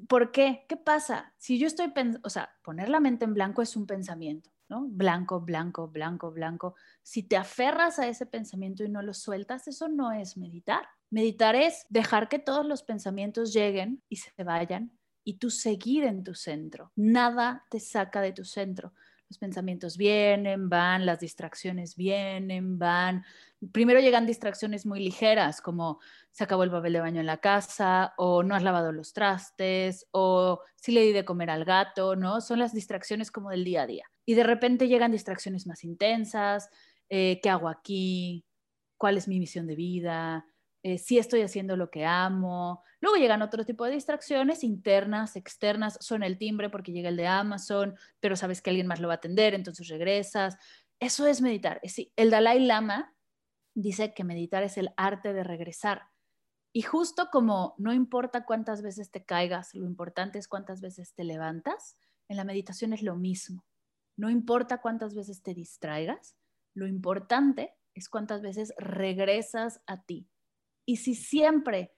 ¿Por qué? ¿Qué pasa? Si yo estoy pensando, o sea, poner la mente en blanco es un pensamiento, ¿no? Blanco, blanco, blanco, blanco. Si te aferras a ese pensamiento y no lo sueltas, eso no es meditar Meditar es dejar que todos los pensamientos lleguen y se vayan y tú seguir en tu centro. Nada te saca de tu centro. Los pensamientos vienen, van, las distracciones vienen, van. Primero llegan distracciones muy ligeras, como se acabó el papel de baño en la casa, o no has lavado los trastes, o si le di de comer al gato, ¿no? Son las distracciones como del día a día. Y de repente llegan distracciones más intensas. Eh, ¿Qué hago aquí? ¿Cuál es mi misión de vida? Eh, si estoy haciendo lo que amo. Luego llegan otro tipo de distracciones internas, externas, son el timbre porque llega el de Amazon, pero sabes que alguien más lo va a atender, entonces regresas. Eso es meditar. el Dalai Lama dice que meditar es el arte de regresar. Y justo como no importa cuántas veces te caigas, lo importante es cuántas veces te levantas, en la meditación es lo mismo. No importa cuántas veces te distraigas, lo importante es cuántas veces regresas a ti, y si siempre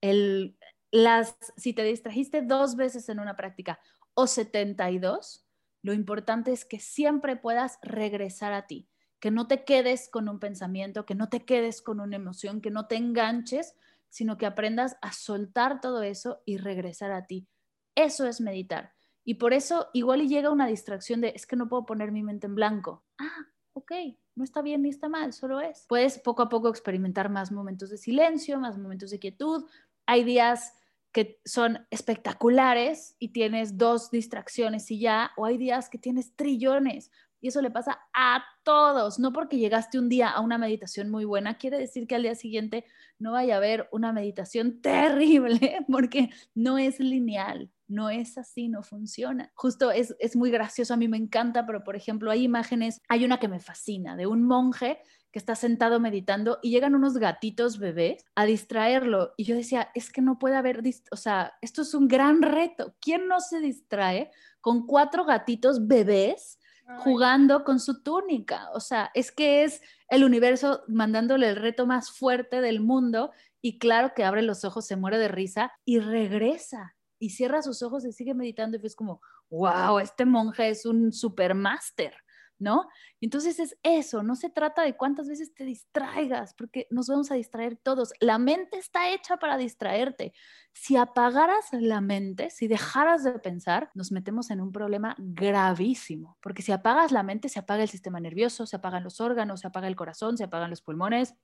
el, las, si te distrajiste dos veces en una práctica o 72, lo importante es que siempre puedas regresar a ti, que no te quedes con un pensamiento, que no te quedes con una emoción, que no te enganches, sino que aprendas a soltar todo eso y regresar a ti. Eso es meditar. Y por eso igual y llega una distracción de, es que no puedo poner mi mente en blanco. Ah, ok, no está bien ni está mal, solo es. Puedes poco a poco experimentar más momentos de silencio, más momentos de quietud. Hay días que son espectaculares y tienes dos distracciones y ya, o hay días que tienes trillones. Y eso le pasa a todos. No porque llegaste un día a una meditación muy buena, quiere decir que al día siguiente no vaya a haber una meditación [LAUGHS] terrible, porque no es lineal no es así, no funciona. Justo es, es muy gracioso, a mí me encanta, pero por ejemplo hay imágenes, hay una que me fascina, de un monje que está sentado meditando y llegan unos gatitos bebés a distraerlo. Y yo decía, es que no puede haber, o sea, esto es un gran reto. ¿Quién no se distrae con cuatro gatitos bebés jugando con su túnica? O sea, es que es el universo mandándole el reto más fuerte del mundo y claro que abre los ojos, se muere de risa y regresa y cierra sus ojos y sigue meditando y ves como, wow, este monje es un supermáster. ¿No? Entonces es eso, no se trata de cuántas veces te distraigas, porque nos vamos a distraer todos. La mente está hecha para distraerte. Si apagaras la mente, si dejaras de pensar, nos metemos en un problema gravísimo, porque si apagas la mente, se apaga el sistema nervioso, se apagan los órganos, se apaga el corazón, se apagan los pulmones,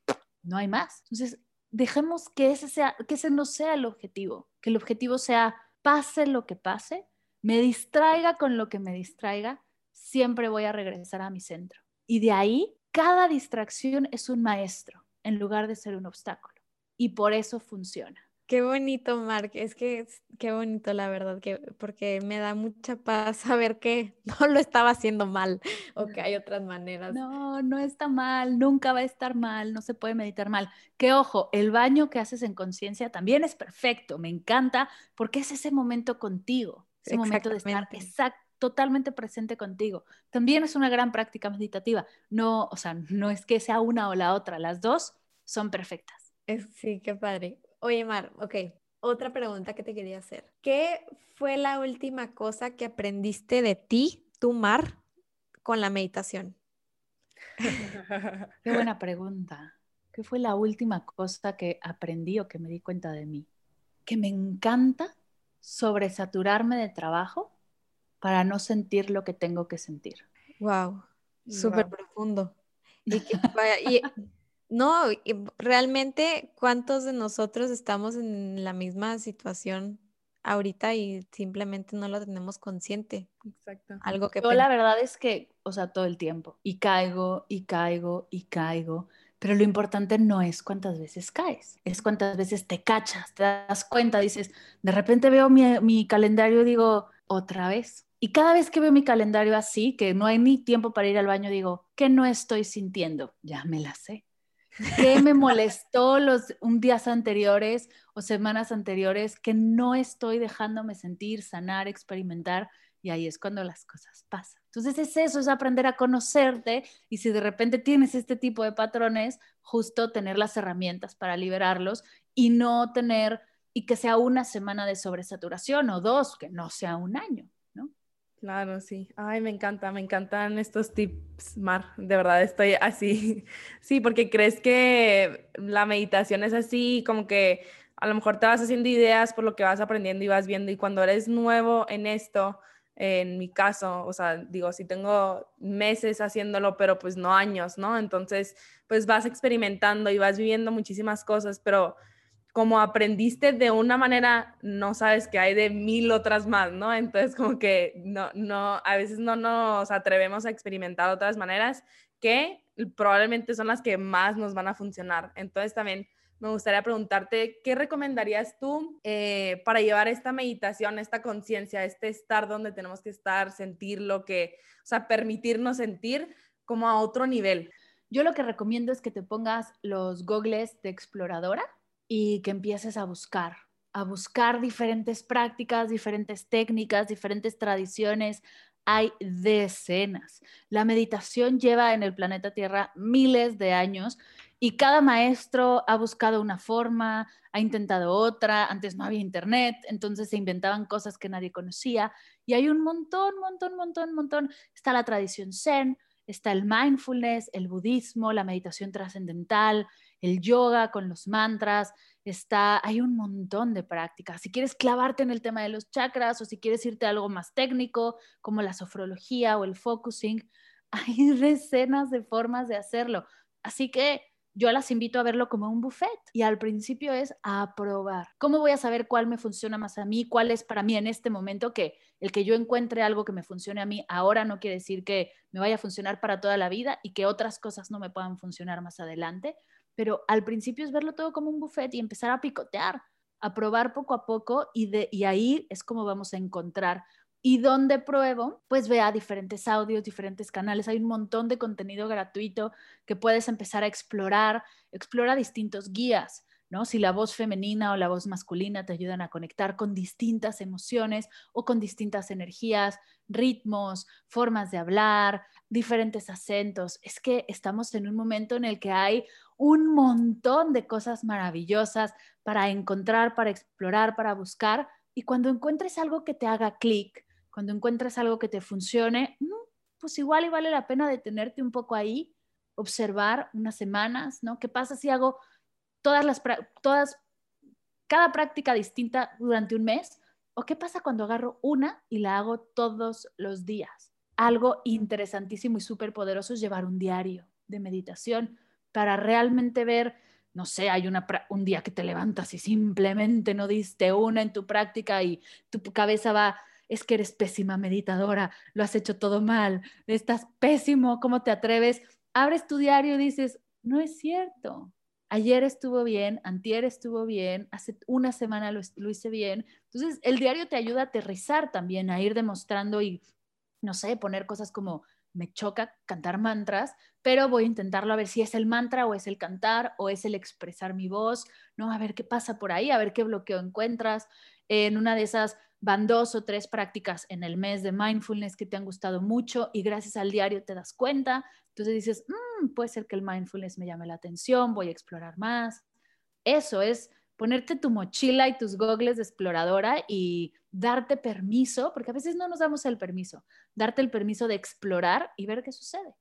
no hay más. Entonces, dejemos que ese, sea, que ese no sea el objetivo, que el objetivo sea pase lo que pase, me distraiga con lo que me distraiga, siempre voy a regresar a mi centro. Y de ahí, cada distracción es un maestro en lugar de ser un obstáculo. Y por eso funciona. Qué bonito, Mark. Es que qué bonito, la verdad, que porque me da mucha paz saber que [LAUGHS] no lo estaba haciendo mal o que hay otras maneras. No, no está mal, nunca va a estar mal, no se puede meditar mal. Que ojo, el baño que haces en conciencia también es perfecto, me encanta porque es ese momento contigo, ese momento de estar exacto totalmente presente contigo. También es una gran práctica meditativa. No, o sea, no es que sea una o la otra, las dos son perfectas. Sí, qué padre. Oye, Mar, ok, otra pregunta que te quería hacer. ¿Qué fue la última cosa que aprendiste de ti, tú, Mar, con la meditación? [LAUGHS] Qué buena pregunta. ¿Qué fue la última cosa que aprendí o que me di cuenta de mí? Que me encanta sobresaturarme de trabajo para no sentir lo que tengo que sentir. Wow, súper profundo. Y, no, realmente, ¿cuántos de nosotros estamos en la misma situación ahorita y simplemente no lo tenemos consciente? Exacto. Algo que Yo la verdad es que, o sea, todo el tiempo, y caigo, y caigo, y caigo. Pero lo importante no es cuántas veces caes, es cuántas veces te cachas, te das cuenta, dices, de repente veo mi, mi calendario y digo, otra vez, y cada vez que veo mi calendario así, que no hay ni tiempo para ir al baño, digo, ¿qué no estoy sintiendo? Ya me la sé. ¿Qué me molestó los un días anteriores o semanas anteriores que no estoy dejándome sentir, sanar, experimentar? Y ahí es cuando las cosas pasan. Entonces es eso, es aprender a conocerte y si de repente tienes este tipo de patrones, justo tener las herramientas para liberarlos y no tener, y que sea una semana de sobresaturación o dos, que no sea un año. Claro, sí. Ay, me encanta, me encantan estos tips, Mar. De verdad estoy así. [LAUGHS] Sí, porque crees que la meditación es así, como que a lo mejor te vas haciendo ideas por lo que vas aprendiendo y vas viendo. Y cuando eres nuevo en esto, en mi caso, o sea, digo, sí tengo meses haciéndolo, pero pues no años, ¿no? Entonces, pues vas experimentando y vas viviendo muchísimas cosas, pero como aprendiste de una manera, no sabes que hay de mil otras más, ¿no? Entonces, como que no, no, a veces no nos atrevemos a experimentar otras maneras que probablemente son las que más nos van a funcionar. Entonces, también me gustaría preguntarte, ¿qué recomendarías tú eh, para llevar esta meditación, esta conciencia, este estar donde tenemos que estar, sentir lo que, o sea, permitirnos sentir como a otro nivel? Yo lo que recomiendo es que te pongas los gogles de exploradora y que empieces a buscar, a buscar diferentes prácticas, diferentes técnicas, diferentes tradiciones. Hay decenas. La meditación lleva en el planeta Tierra miles de años y cada maestro ha buscado una forma, ha intentado otra. Antes no había internet, entonces se inventaban cosas que nadie conocía. Y hay un montón, montón, montón, montón. Está la tradición zen, está el mindfulness, el budismo, la meditación trascendental, el yoga con los mantras, está, hay un montón de prácticas. Si quieres clavarte en el tema de los chakras o si quieres irte a algo más técnico como la sofrología o el focusing, [LAUGHS] hay decenas de formas de hacerlo. Así que yo las invito a verlo como un buffet y al principio es a probar. ¿Cómo voy a saber cuál me funciona más a mí? ¿Cuál es para mí en este momento que el que yo encuentre algo que me funcione a mí ahora no quiere decir que me vaya a funcionar para toda la vida y que otras cosas no me puedan funcionar más adelante? Pero al principio es verlo todo como un buffet y empezar a picotear, a probar poco a poco y, de, y ahí es como vamos a encontrar y donde pruebo, pues vea diferentes audios, diferentes canales. Hay un montón de contenido gratuito que puedes empezar a explorar. Explora distintos guías, Si la voz femenina o la voz masculina te ayudan a conectar con distintas emociones o con distintas energías, ritmos, formas de hablar, diferentes acentos. Es que estamos en un momento en el que hay un montón de cosas maravillosas para encontrar, para explorar, para buscar Y cuando encuentres algo que te haga clic, cuando encuentres algo que te funcione, mm, pues igual y vale la pena detenerte un poco ahí, observar unas semanas, ¿no? ¿Qué pasa si hago todas las, todas, cada práctica distinta durante un mes? ¿O qué pasa cuando agarro una y la hago todos los días? Algo interesantísimo y súper poderoso es llevar un diario de meditación para realmente ver, no sé, hay una, un día que te levantas y simplemente no diste una en tu práctica y tu cabeza va, es que eres pésima meditadora, lo has hecho todo mal, estás pésimo, ¿cómo te atreves? Abres tu diario y dices, no es cierto, ayer estuvo bien, antier estuvo bien, hace una semana lo, hice bien. Entonces, el diario te ayuda a aterrizar también, a ir demostrando y, no sé, poner cosas como, me choca cantar mantras, pero voy a intentarlo a ver si es el mantra o es el cantar o es el expresar mi voz, ¿no? A ver qué pasa por ahí, a ver qué bloqueo encuentras. En una de esas van dos o tres prácticas en el mes de mindfulness que te han gustado mucho y gracias al diario te das cuenta. Entonces dices, mm, puede ser que el mindfulness me llame la atención, voy a explorar más. Eso es ponerte tu mochila y tus gogles de exploradora y darte permiso, porque a veces no nos damos el permiso, darte el permiso de explorar y ver qué sucede.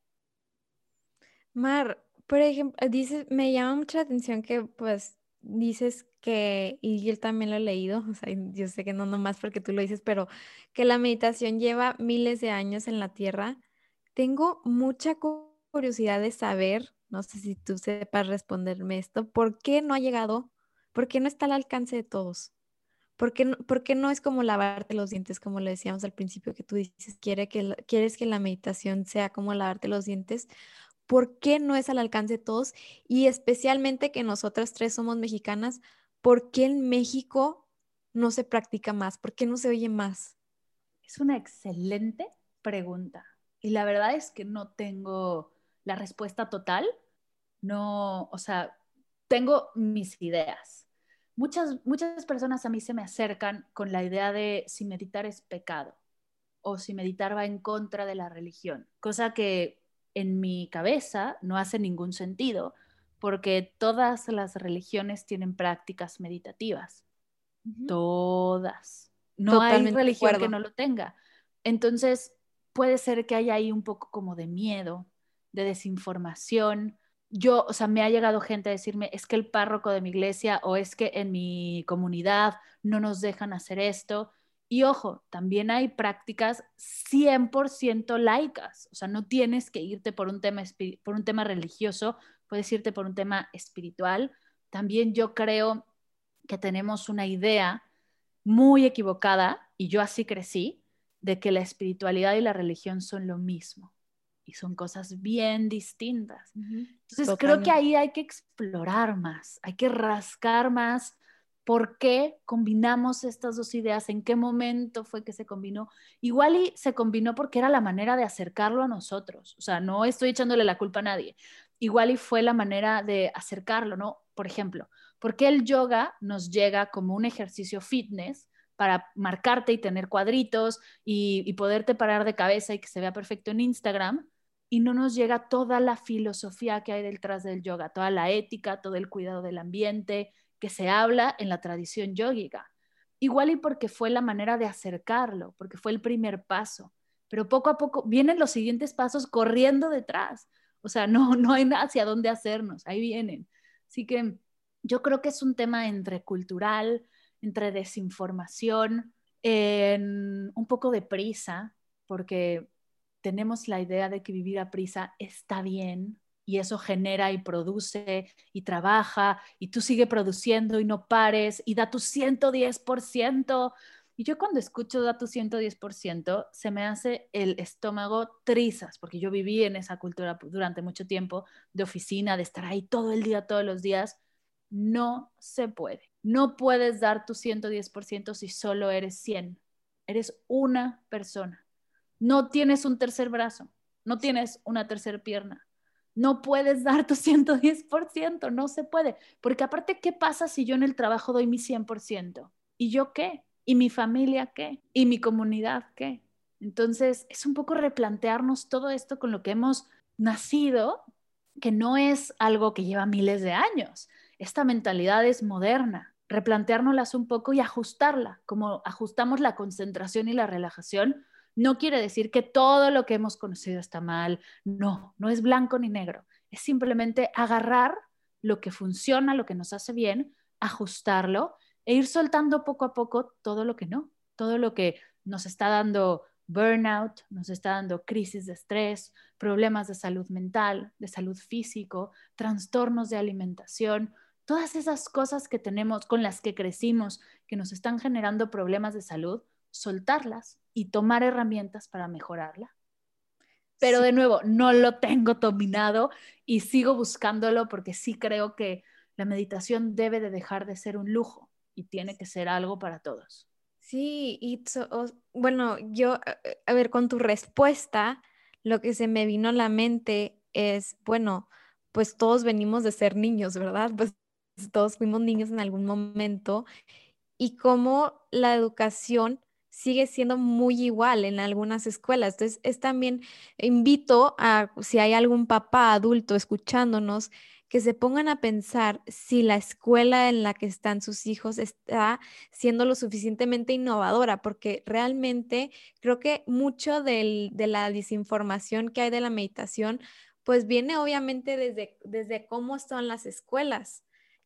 Mar, por ejemplo, dices, me llama mucha atención que pues dices que, y yo también lo he leído, o sea, yo sé que no nomás porque tú lo dices, pero que la meditación lleva miles de años en la Tierra. Tengo mucha curiosidad de saber, no sé si tú sepas responderme esto, ¿por qué no ha llegado ¿Por qué no está al alcance de todos? ¿Por qué, no, es como lavarte los dientes, como le decíamos al principio, que tú dices, que, quieres que la meditación sea como lavarte los dientes? ¿Por qué no es al alcance de todos? Y especialmente que nosotras tres somos mexicanas, ¿por qué en México no se practica más? ¿Por qué no se oye más? Es una excelente pregunta. Y la verdad es que no tengo la respuesta total. No, o sea, tengo mis ideas. Muchas, muchas personas a mí se me acercan con la idea de si meditar es pecado o si meditar va en contra de la religión, cosa que en mi cabeza no hace ningún sentido porque todas las religiones tienen prácticas meditativas. Todas. No hay religión que no lo tenga. Entonces, puede ser que haya ahí un poco como de miedo, de desinformación, yo, o sea, me ha llegado gente a decirme, es que el párroco de mi iglesia o es que en mi comunidad no nos dejan hacer esto. Y ojo, también hay prácticas 100% laicas, o sea, no tienes que irte por un tema, por un tema religioso, puedes irte por un tema espiritual. También yo creo que tenemos una idea muy equivocada, y yo así crecí, de que la espiritualidad y la religión son lo mismo y son cosas bien distintas. Entonces creo que ahí hay que explorar más, hay que rascar más por qué combinamos estas dos ideas, en qué momento fue que se combinó. Igual y se combinó porque era la manera de acercarlo a nosotros, o sea, no estoy echándole la culpa a nadie. Igual y fue la manera de acercarlo, ¿no? Por ejemplo, porque el yoga nos llega como un ejercicio fitness para marcarte y tener cuadritos y, poderte parar de cabeza y que se vea perfecto en Instagram, y no nos llega toda la filosofía que hay detrás del yoga, toda la ética, todo el cuidado del ambiente que se habla en la tradición yógica. Igual y porque fue la manera de acercarlo, porque fue el primer paso, pero poco a poco vienen los siguientes pasos corriendo detrás. O sea, no, no hay hacia dónde hacernos, ahí vienen. Así que yo creo que es un tema entre cultural, entre desinformación, en un poco de prisa, porque tenemos la idea de que vivir a prisa está bien y eso genera y produce y trabaja y tú sigue produciendo y no pares y da tu 110%. Y yo cuando escucho da tu 110%, se me hace el estómago trizas, porque yo viví en esa cultura durante mucho tiempo de oficina, de estar ahí todo el día, todos los días. No se puede. No puedes dar tu 110% si solo eres 100. Eres una persona no tienes un tercer brazo, no tienes una tercera pierna. No puedes dar tu 110%, no se puede. Porque aparte, ¿qué pasa si yo en el trabajo doy mi 100%? ¿Y yo qué? ¿Y mi familia qué? ¿Y mi comunidad qué? Entonces, es un poco replantearnos todo esto con lo que hemos nacido, que no es algo que lleva miles de años. Esta mentalidad es moderna. Replanteárnoslas un poco y ajustarla, como ajustamos la concentración y la relajación. No quiere decir que todo lo que hemos conocido está mal, no, no es blanco ni negro, es simplemente agarrar lo que funciona, lo que nos hace bien, ajustarlo e ir soltando poco a poco todo lo que no, todo lo que nos está dando burnout, nos está dando crisis de estrés, problemas de salud mental, de salud físico, trastornos de alimentación, todas esas cosas que tenemos, con las que crecimos, que nos están generando problemas de salud, soltarlas y tomar herramientas para mejorarla. Pero de nuevo, no lo tengo dominado y sigo buscándolo porque sí creo que la meditación debe de dejar de ser un lujo y tiene que ser algo para todos. Sí, y bueno, yo, a ver, con tu respuesta, lo que se me vino a la mente es, bueno, pues todos venimos de ser niños, ¿verdad? Pues todos fuimos niños en algún momento y cómo la educación sigue siendo muy igual en algunas escuelas. Entonces, es también, invito a, si hay algún papá adulto escuchándonos, que se pongan a pensar si la escuela en la que están sus hijos está siendo lo suficientemente innovadora, porque realmente creo que mucho de la desinformación que hay de la meditación, pues viene obviamente desde, desde cómo son las escuelas.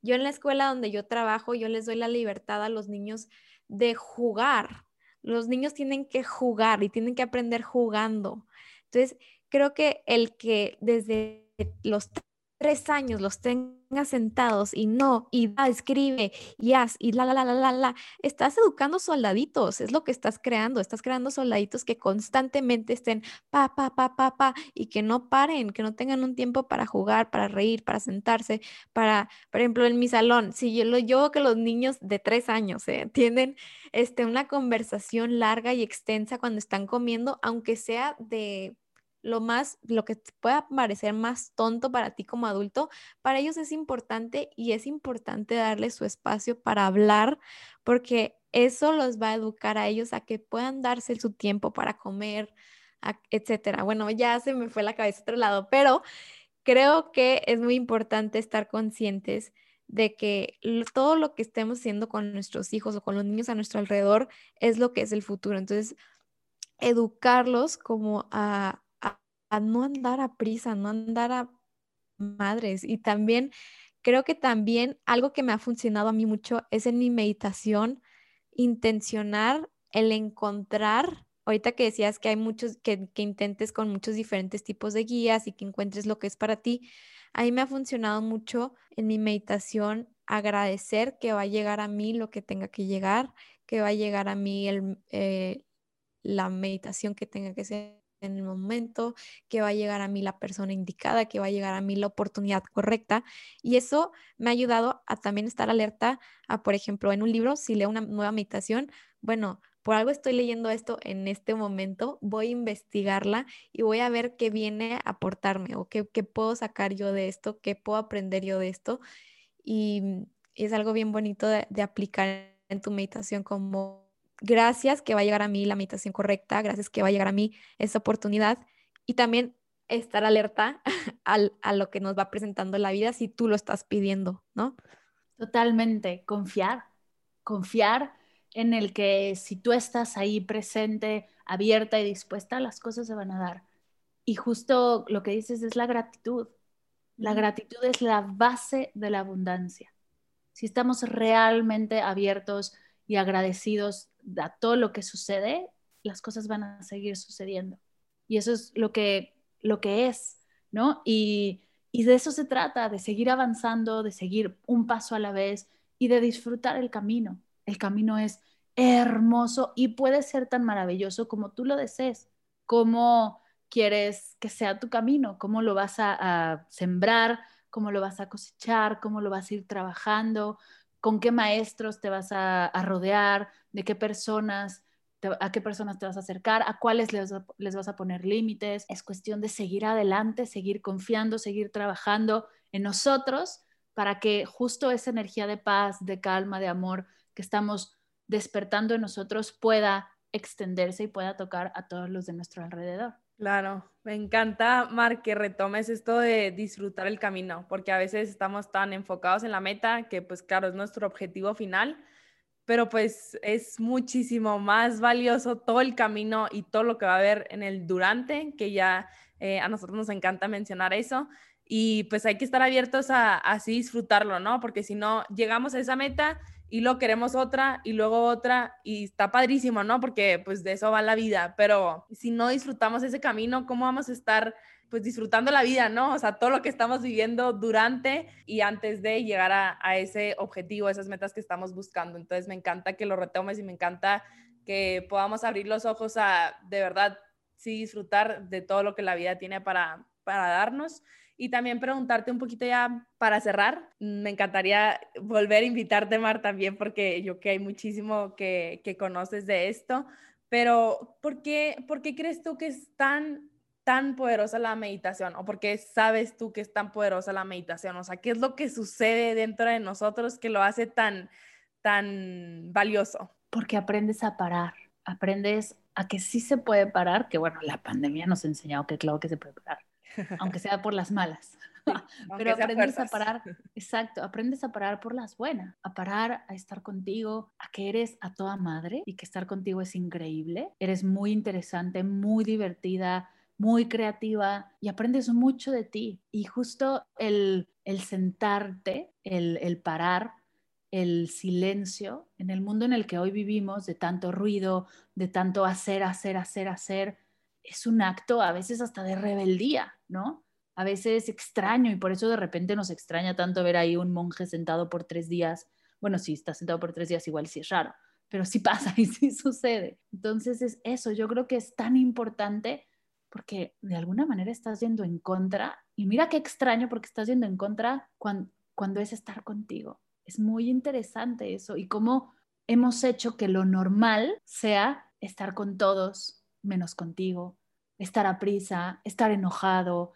Yo en la escuela donde yo trabajo, yo les doy la libertad a los niños de jugar. Los niños tienen que jugar y tienen que aprender jugando. Entonces, creo que el que desde los tres años los tengas sentados y no, y da, escribe, y haz, y la, la, la, la, la, la, estás educando soldaditos, es lo que estás creando, estás creando soldaditos que constantemente estén pa, pa, pa, pa, pa, y que no paren, que no tengan un tiempo para jugar, para reír, para sentarse, para, por ejemplo, en mi salón, si yo lo yo que los niños de tres años eh, tienen este, una conversación larga y extensa cuando están comiendo, aunque sea de lo más, lo que pueda parecer más tonto para ti como adulto, para ellos es importante y es importante darles su espacio para hablar porque eso los va a educar a ellos a que puedan darse su tiempo para comer, etcétera. Bueno, ya se me fue la cabeza a otro lado, pero creo que es muy importante estar conscientes de que todo lo que estemos haciendo con nuestros hijos o con los niños a nuestro alrededor es lo que es el futuro. Entonces, educarlos como a, a no andar a prisa, no andar a madres. Y también creo que también algo que me ha funcionado a mí mucho es en mi meditación intencionar el encontrar, ahorita que decías que hay muchos, que, que intentes con muchos diferentes tipos de guías y que encuentres lo que es para ti, a mí me ha funcionado mucho en mi meditación agradecer que va a llegar a mí lo que tenga que llegar, que va a llegar a mí el, eh, la meditación que tenga que ser en el momento, que va a llegar a mí la persona indicada, que va a llegar a mí la oportunidad correcta. Y eso me ha ayudado a también estar alerta a, por ejemplo, en un libro, si leo una nueva meditación, bueno, por algo estoy leyendo esto en este momento, voy a investigarla y voy a ver qué viene a aportarme o qué, qué puedo sacar yo de esto, qué puedo aprender yo de esto. Y, es algo bien bonito de, de aplicar en tu meditación como gracias que va a llegar a mí la meditación correcta, gracias que va a llegar a mí esa oportunidad y también estar alerta [LAUGHS] a lo que nos va presentando la vida si tú lo estás pidiendo, ¿no? Totalmente, confiar, confiar en el que si tú estás ahí presente, abierta y dispuesta, las cosas se van a dar. Y justo lo que dices es la gratitud. La gratitud es la base de la abundancia. Si estamos realmente abiertos y agradecidos a todo lo que sucede, las cosas van a seguir sucediendo. Y eso es lo que, lo que es, ¿no? Y, y de eso se trata, de seguir avanzando, de seguir un paso a la vez y de disfrutar el camino. El camino es hermoso y puede ser tan maravilloso como tú lo desees, como quieres que sea tu camino, cómo lo vas a, sembrar, cómo lo vas a cosechar, cómo lo vas a ir trabajando, con qué maestros te vas a, rodear, de qué personas, a qué personas te vas a acercar, a cuáles les, les vas a poner límites. Es cuestión de seguir adelante, seguir confiando, seguir trabajando en nosotros para que justo esa energía de paz, de calma, de amor que estamos despertando en nosotros pueda extenderse y pueda tocar a todos los de nuestro alrededor. Claro, me encanta, Mar, que retomes esto de disfrutar el camino, porque a veces estamos tan enfocados en la meta que pues claro, es nuestro objetivo final, pero pues es muchísimo más valioso todo el camino y todo lo que va a haber en el durante, que ya eh, a nosotros nos encanta mencionar eso. Y pues hay que estar abiertos a, así disfrutarlo, ¿no? Porque si no, llegamos a esa meta y luego queremos otra y luego otra y está padrísimo, ¿no? Porque pues de eso va la vida, pero si no disfrutamos ese camino, ¿cómo vamos a estar pues disfrutando la vida, ¿no? O sea, todo lo que estamos viviendo durante y antes de llegar a, a ese objetivo, esas metas que estamos buscando. Entonces me encanta que lo retomes y me encanta que podamos abrir los ojos a de verdad sí disfrutar de todo lo que la vida tiene para, para darnos y también preguntarte un poquito ya para cerrar, me encantaría volver a invitarte, Mar, también, porque yo que hay muchísimo que, que conoces de esto, pero ¿por qué, ¿por qué crees tú que es tan, tan poderosa la meditación? ¿O por qué sabes tú que es tan poderosa la meditación? O sea, ¿qué es lo que sucede dentro de nosotros que lo hace tan, tan valioso? Porque aprendes a parar, aprendes a que sí se puede parar, que bueno, la pandemia nos ha enseñado que claro que se puede parar aunque sea por las malas. [LAUGHS] [LAUGHS] Pero aprendes a parar, exacto, aprendes a parar por las buenas, a parar, a estar contigo, a que eres a toda madre y que estar contigo es increíble. Eres muy interesante, muy divertida, muy creativa y aprendes mucho de ti. Y justo el, el sentarte, el, el parar, el silencio en el mundo en el que hoy vivimos, de tanto ruido, de tanto hacer, hacer, hacer, hacer, es un acto a veces hasta de rebeldía, ¿no? A veces extraño y por eso de repente nos extraña tanto ver ahí un monje sentado por tres días. Bueno, si está sentado por tres días igual sí es raro, pero sí [LAUGHS] pasa y sí sucede. Entonces es eso, yo creo que es tan importante porque de alguna manera estás yendo en contra y mira qué extraño porque estás yendo en contra cuando, cuando es estar contigo. Es muy interesante eso y cómo hemos hecho que lo normal sea estar con todos, menos contigo, estar a prisa, estar enojado.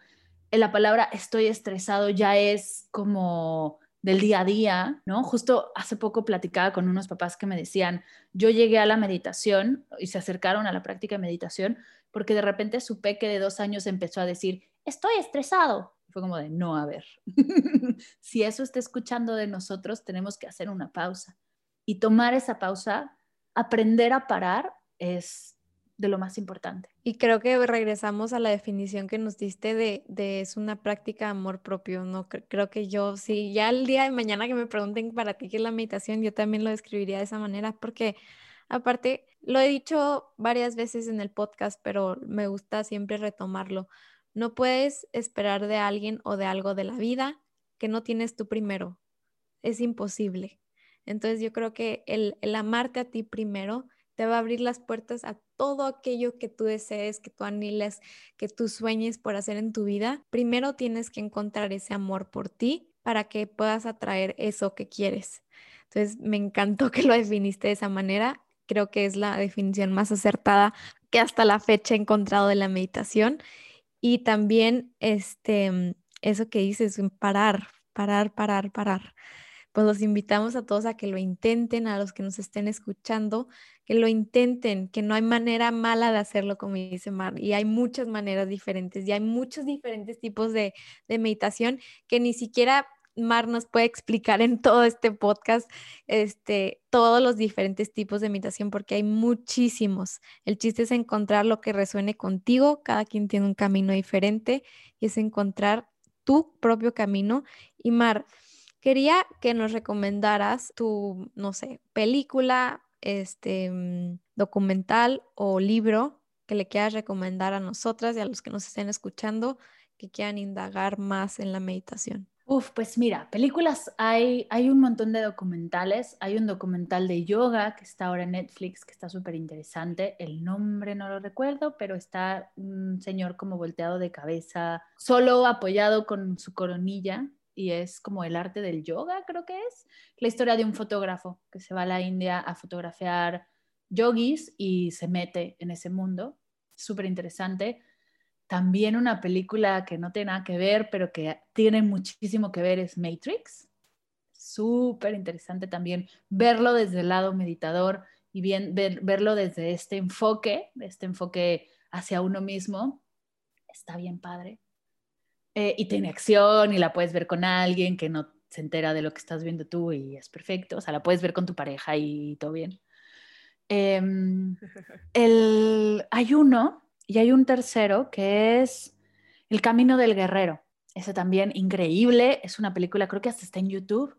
La palabra estoy estresado ya es como del día a día, ¿no? Justo hace poco platicaba con unos papás que me decían, yo llegué a la meditación y se acercaron a la práctica de meditación porque de repente su peque de dos años empezó a decir, estoy estresado. Fue como de, no, a ver, [LAUGHS] si eso está escuchando de nosotros, tenemos que hacer una pausa. Y tomar esa pausa, aprender a parar, es de lo más importante. Y creo que regresamos a la definición que nos diste de, es una práctica de amor propio, ¿no? Creo que yo, si ya el día de mañana que me pregunten para ti qué es la meditación, yo también lo describiría de esa manera, porque aparte, lo he dicho varias veces en el podcast, pero me gusta siempre retomarlo. No puedes esperar de alguien o de algo de la vida que no tienes tú primero. Es imposible. Entonces yo creo que el amarte a ti primero va a abrir las puertas a todo aquello que tú desees, que tú anheles, que tú sueñes por hacer en tu vida. Primero tienes que encontrar ese amor por ti para que puedas atraer eso que quieres. Entonces, me encantó que lo definiste de esa manera. Creo que es la definición más acertada que hasta la fecha he encontrado de la meditación. Y también este, eso que dices, parar, parar, parar, parar pues los invitamos a todos a que lo intenten, a los que nos estén escuchando, que lo intenten, que no hay manera mala de hacerlo, como dice Mar, y hay muchas maneras diferentes, y hay muchos diferentes tipos de, meditación que ni siquiera Mar nos puede explicar en todo este podcast este, todos los diferentes tipos de meditación porque hay muchísimos. El chiste es encontrar lo que resuene contigo, cada quien tiene un camino diferente y es encontrar tu propio camino. Y Mar, Quería que nos recomendaras tu, no sé, película, este, mm, documental o libro que le quieras recomendar a nosotras y a los que nos estén escuchando que quieran indagar más en la meditación. Uf, pues mira, películas hay, hay un montón de documentales. Hay un documental de yoga que está ahora en Netflix, que está súper interesante. El nombre no lo recuerdo, pero está un señor como volteado de cabeza, solo apoyado con su coronilla y es como el arte del yoga, creo que es, la historia de un fotógrafo que se va a la India a fotografiar yogis y se mete en ese mundo. Súper interesante. También una película que no tiene nada que ver, pero que tiene muchísimo que ver es Matrix. Súper interesante también verlo desde el lado meditador y bien verlo desde este enfoque, este enfoque hacia uno mismo está bien padre. Eh, y tiene acción y la puedes ver con alguien que no se entera de lo que estás viendo tú y es perfecto. O sea, la puedes ver con tu pareja y todo bien. Em, [LAUGHS] el, hay uno y hay un tercero que es El Camino del Guerrero. Ese también increíble. Es una película, creo que hasta está en YouTube,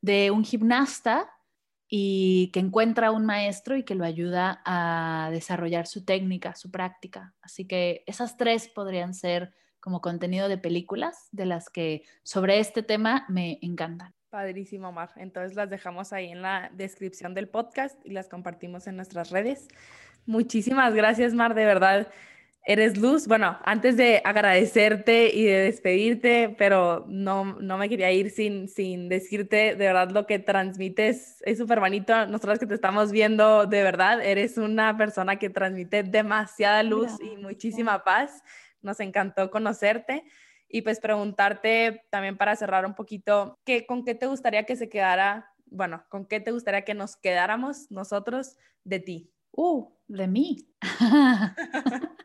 de un gimnasta y que encuentra un maestro y que lo ayuda a desarrollar su técnica, su práctica. Así que esas tres podrían ser como contenido de películas de las que sobre este tema me encantan. Padrísimo, Mar. Entonces las dejamos ahí en la descripción del podcast y las compartimos en nuestras redes. Muchísimas gracias, Mar, de verdad. Eres luz. Bueno, antes de agradecerte y de despedirte, pero no, no me quería ir sin, sin decirte de verdad lo que transmites. Es súper bonito. Nosotros que te estamos viendo, de verdad, eres una persona que transmite demasiada luz y muchísima paz. Nos encantó conocerte y pues preguntarte también para cerrar un poquito, ¿qué, ¿con qué te gustaría que se quedara, bueno, con qué te gustaría que nos quedáramos nosotros de ti? Uh, de mí. [LAUGHS]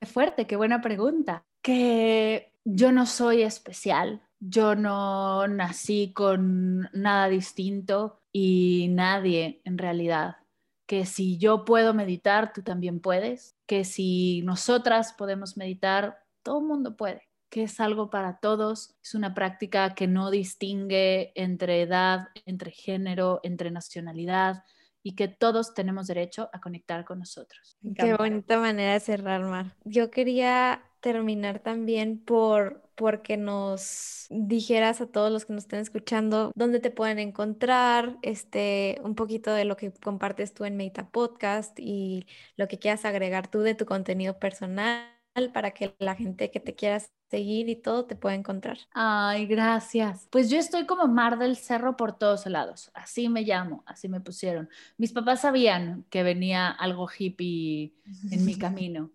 qué fuerte, qué buena pregunta. Que yo no soy especial, yo no nací con nada distinto y nadie en realidad. Que si yo puedo meditar, tú también puedes. Que si nosotras podemos meditar, todo el mundo puede. Que es algo para todos. Es una práctica que no distingue entre edad, entre género, entre nacionalidad y que todos tenemos derecho a conectar con nosotros. Qué bonita manera de cerrar, Mar. Yo quería terminar también por porque nos dijeras a todos los que nos estén escuchando dónde te pueden encontrar, este, un poquito de lo que compartes tú en Meta Podcast y lo que quieras agregar tú de tu contenido personal para que la gente que te quiera seguir y todo te pueda encontrar. Ay, gracias. Pues yo estoy como Mar del Cerro por todos lados. Así me llamo, así me pusieron. Mis papás sabían que venía algo hippie en mi [LAUGHS] camino.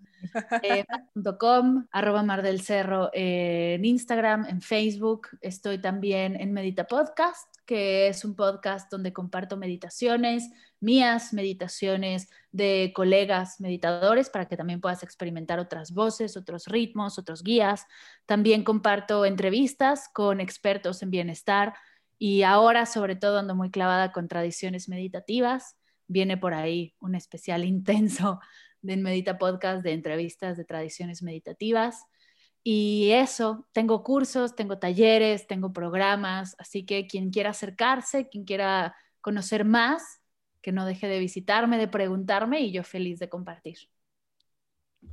Eh, Cerro en Instagram, en Facebook. Estoy también en Medita Podcast, que es un podcast donde comparto meditaciones, mías, meditaciones de colegas meditadores para que también puedas experimentar otras voces, otros ritmos, otros guías. También comparto entrevistas con expertos en bienestar y ahora sobre todo ando muy clavada con tradiciones meditativas. Viene por ahí un especial intenso de Medita Podcast de entrevistas de tradiciones meditativas. Y eso, tengo cursos, tengo talleres, tengo programas, así que quien quiera acercarse, quien quiera conocer más, que no deje de visitarme, de preguntarme y yo feliz de compartir.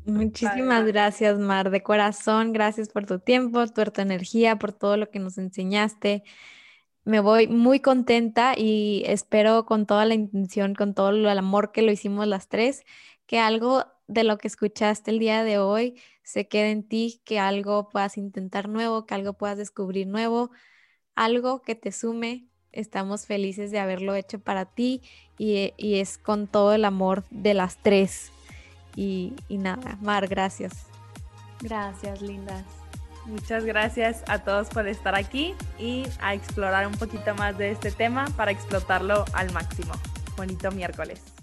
Muchísimas gracias, Mar, de corazón. Gracias por tu tiempo, por tu energía, por todo lo que nos enseñaste. Me voy muy contenta y espero con toda la intención, con todo el amor que lo hicimos las tres, que algo de lo que escuchaste el día de hoy se quede en ti, que algo puedas intentar nuevo, que algo puedas descubrir nuevo, algo que te sume, estamos felices de haberlo hecho para ti y, es con todo el amor de las tres. Y, y nada, Mar, gracias. Gracias, lindas. Muchas gracias a todos por estar aquí y a explorar un poquito más de este tema para explotarlo al máximo. Bonito miércoles.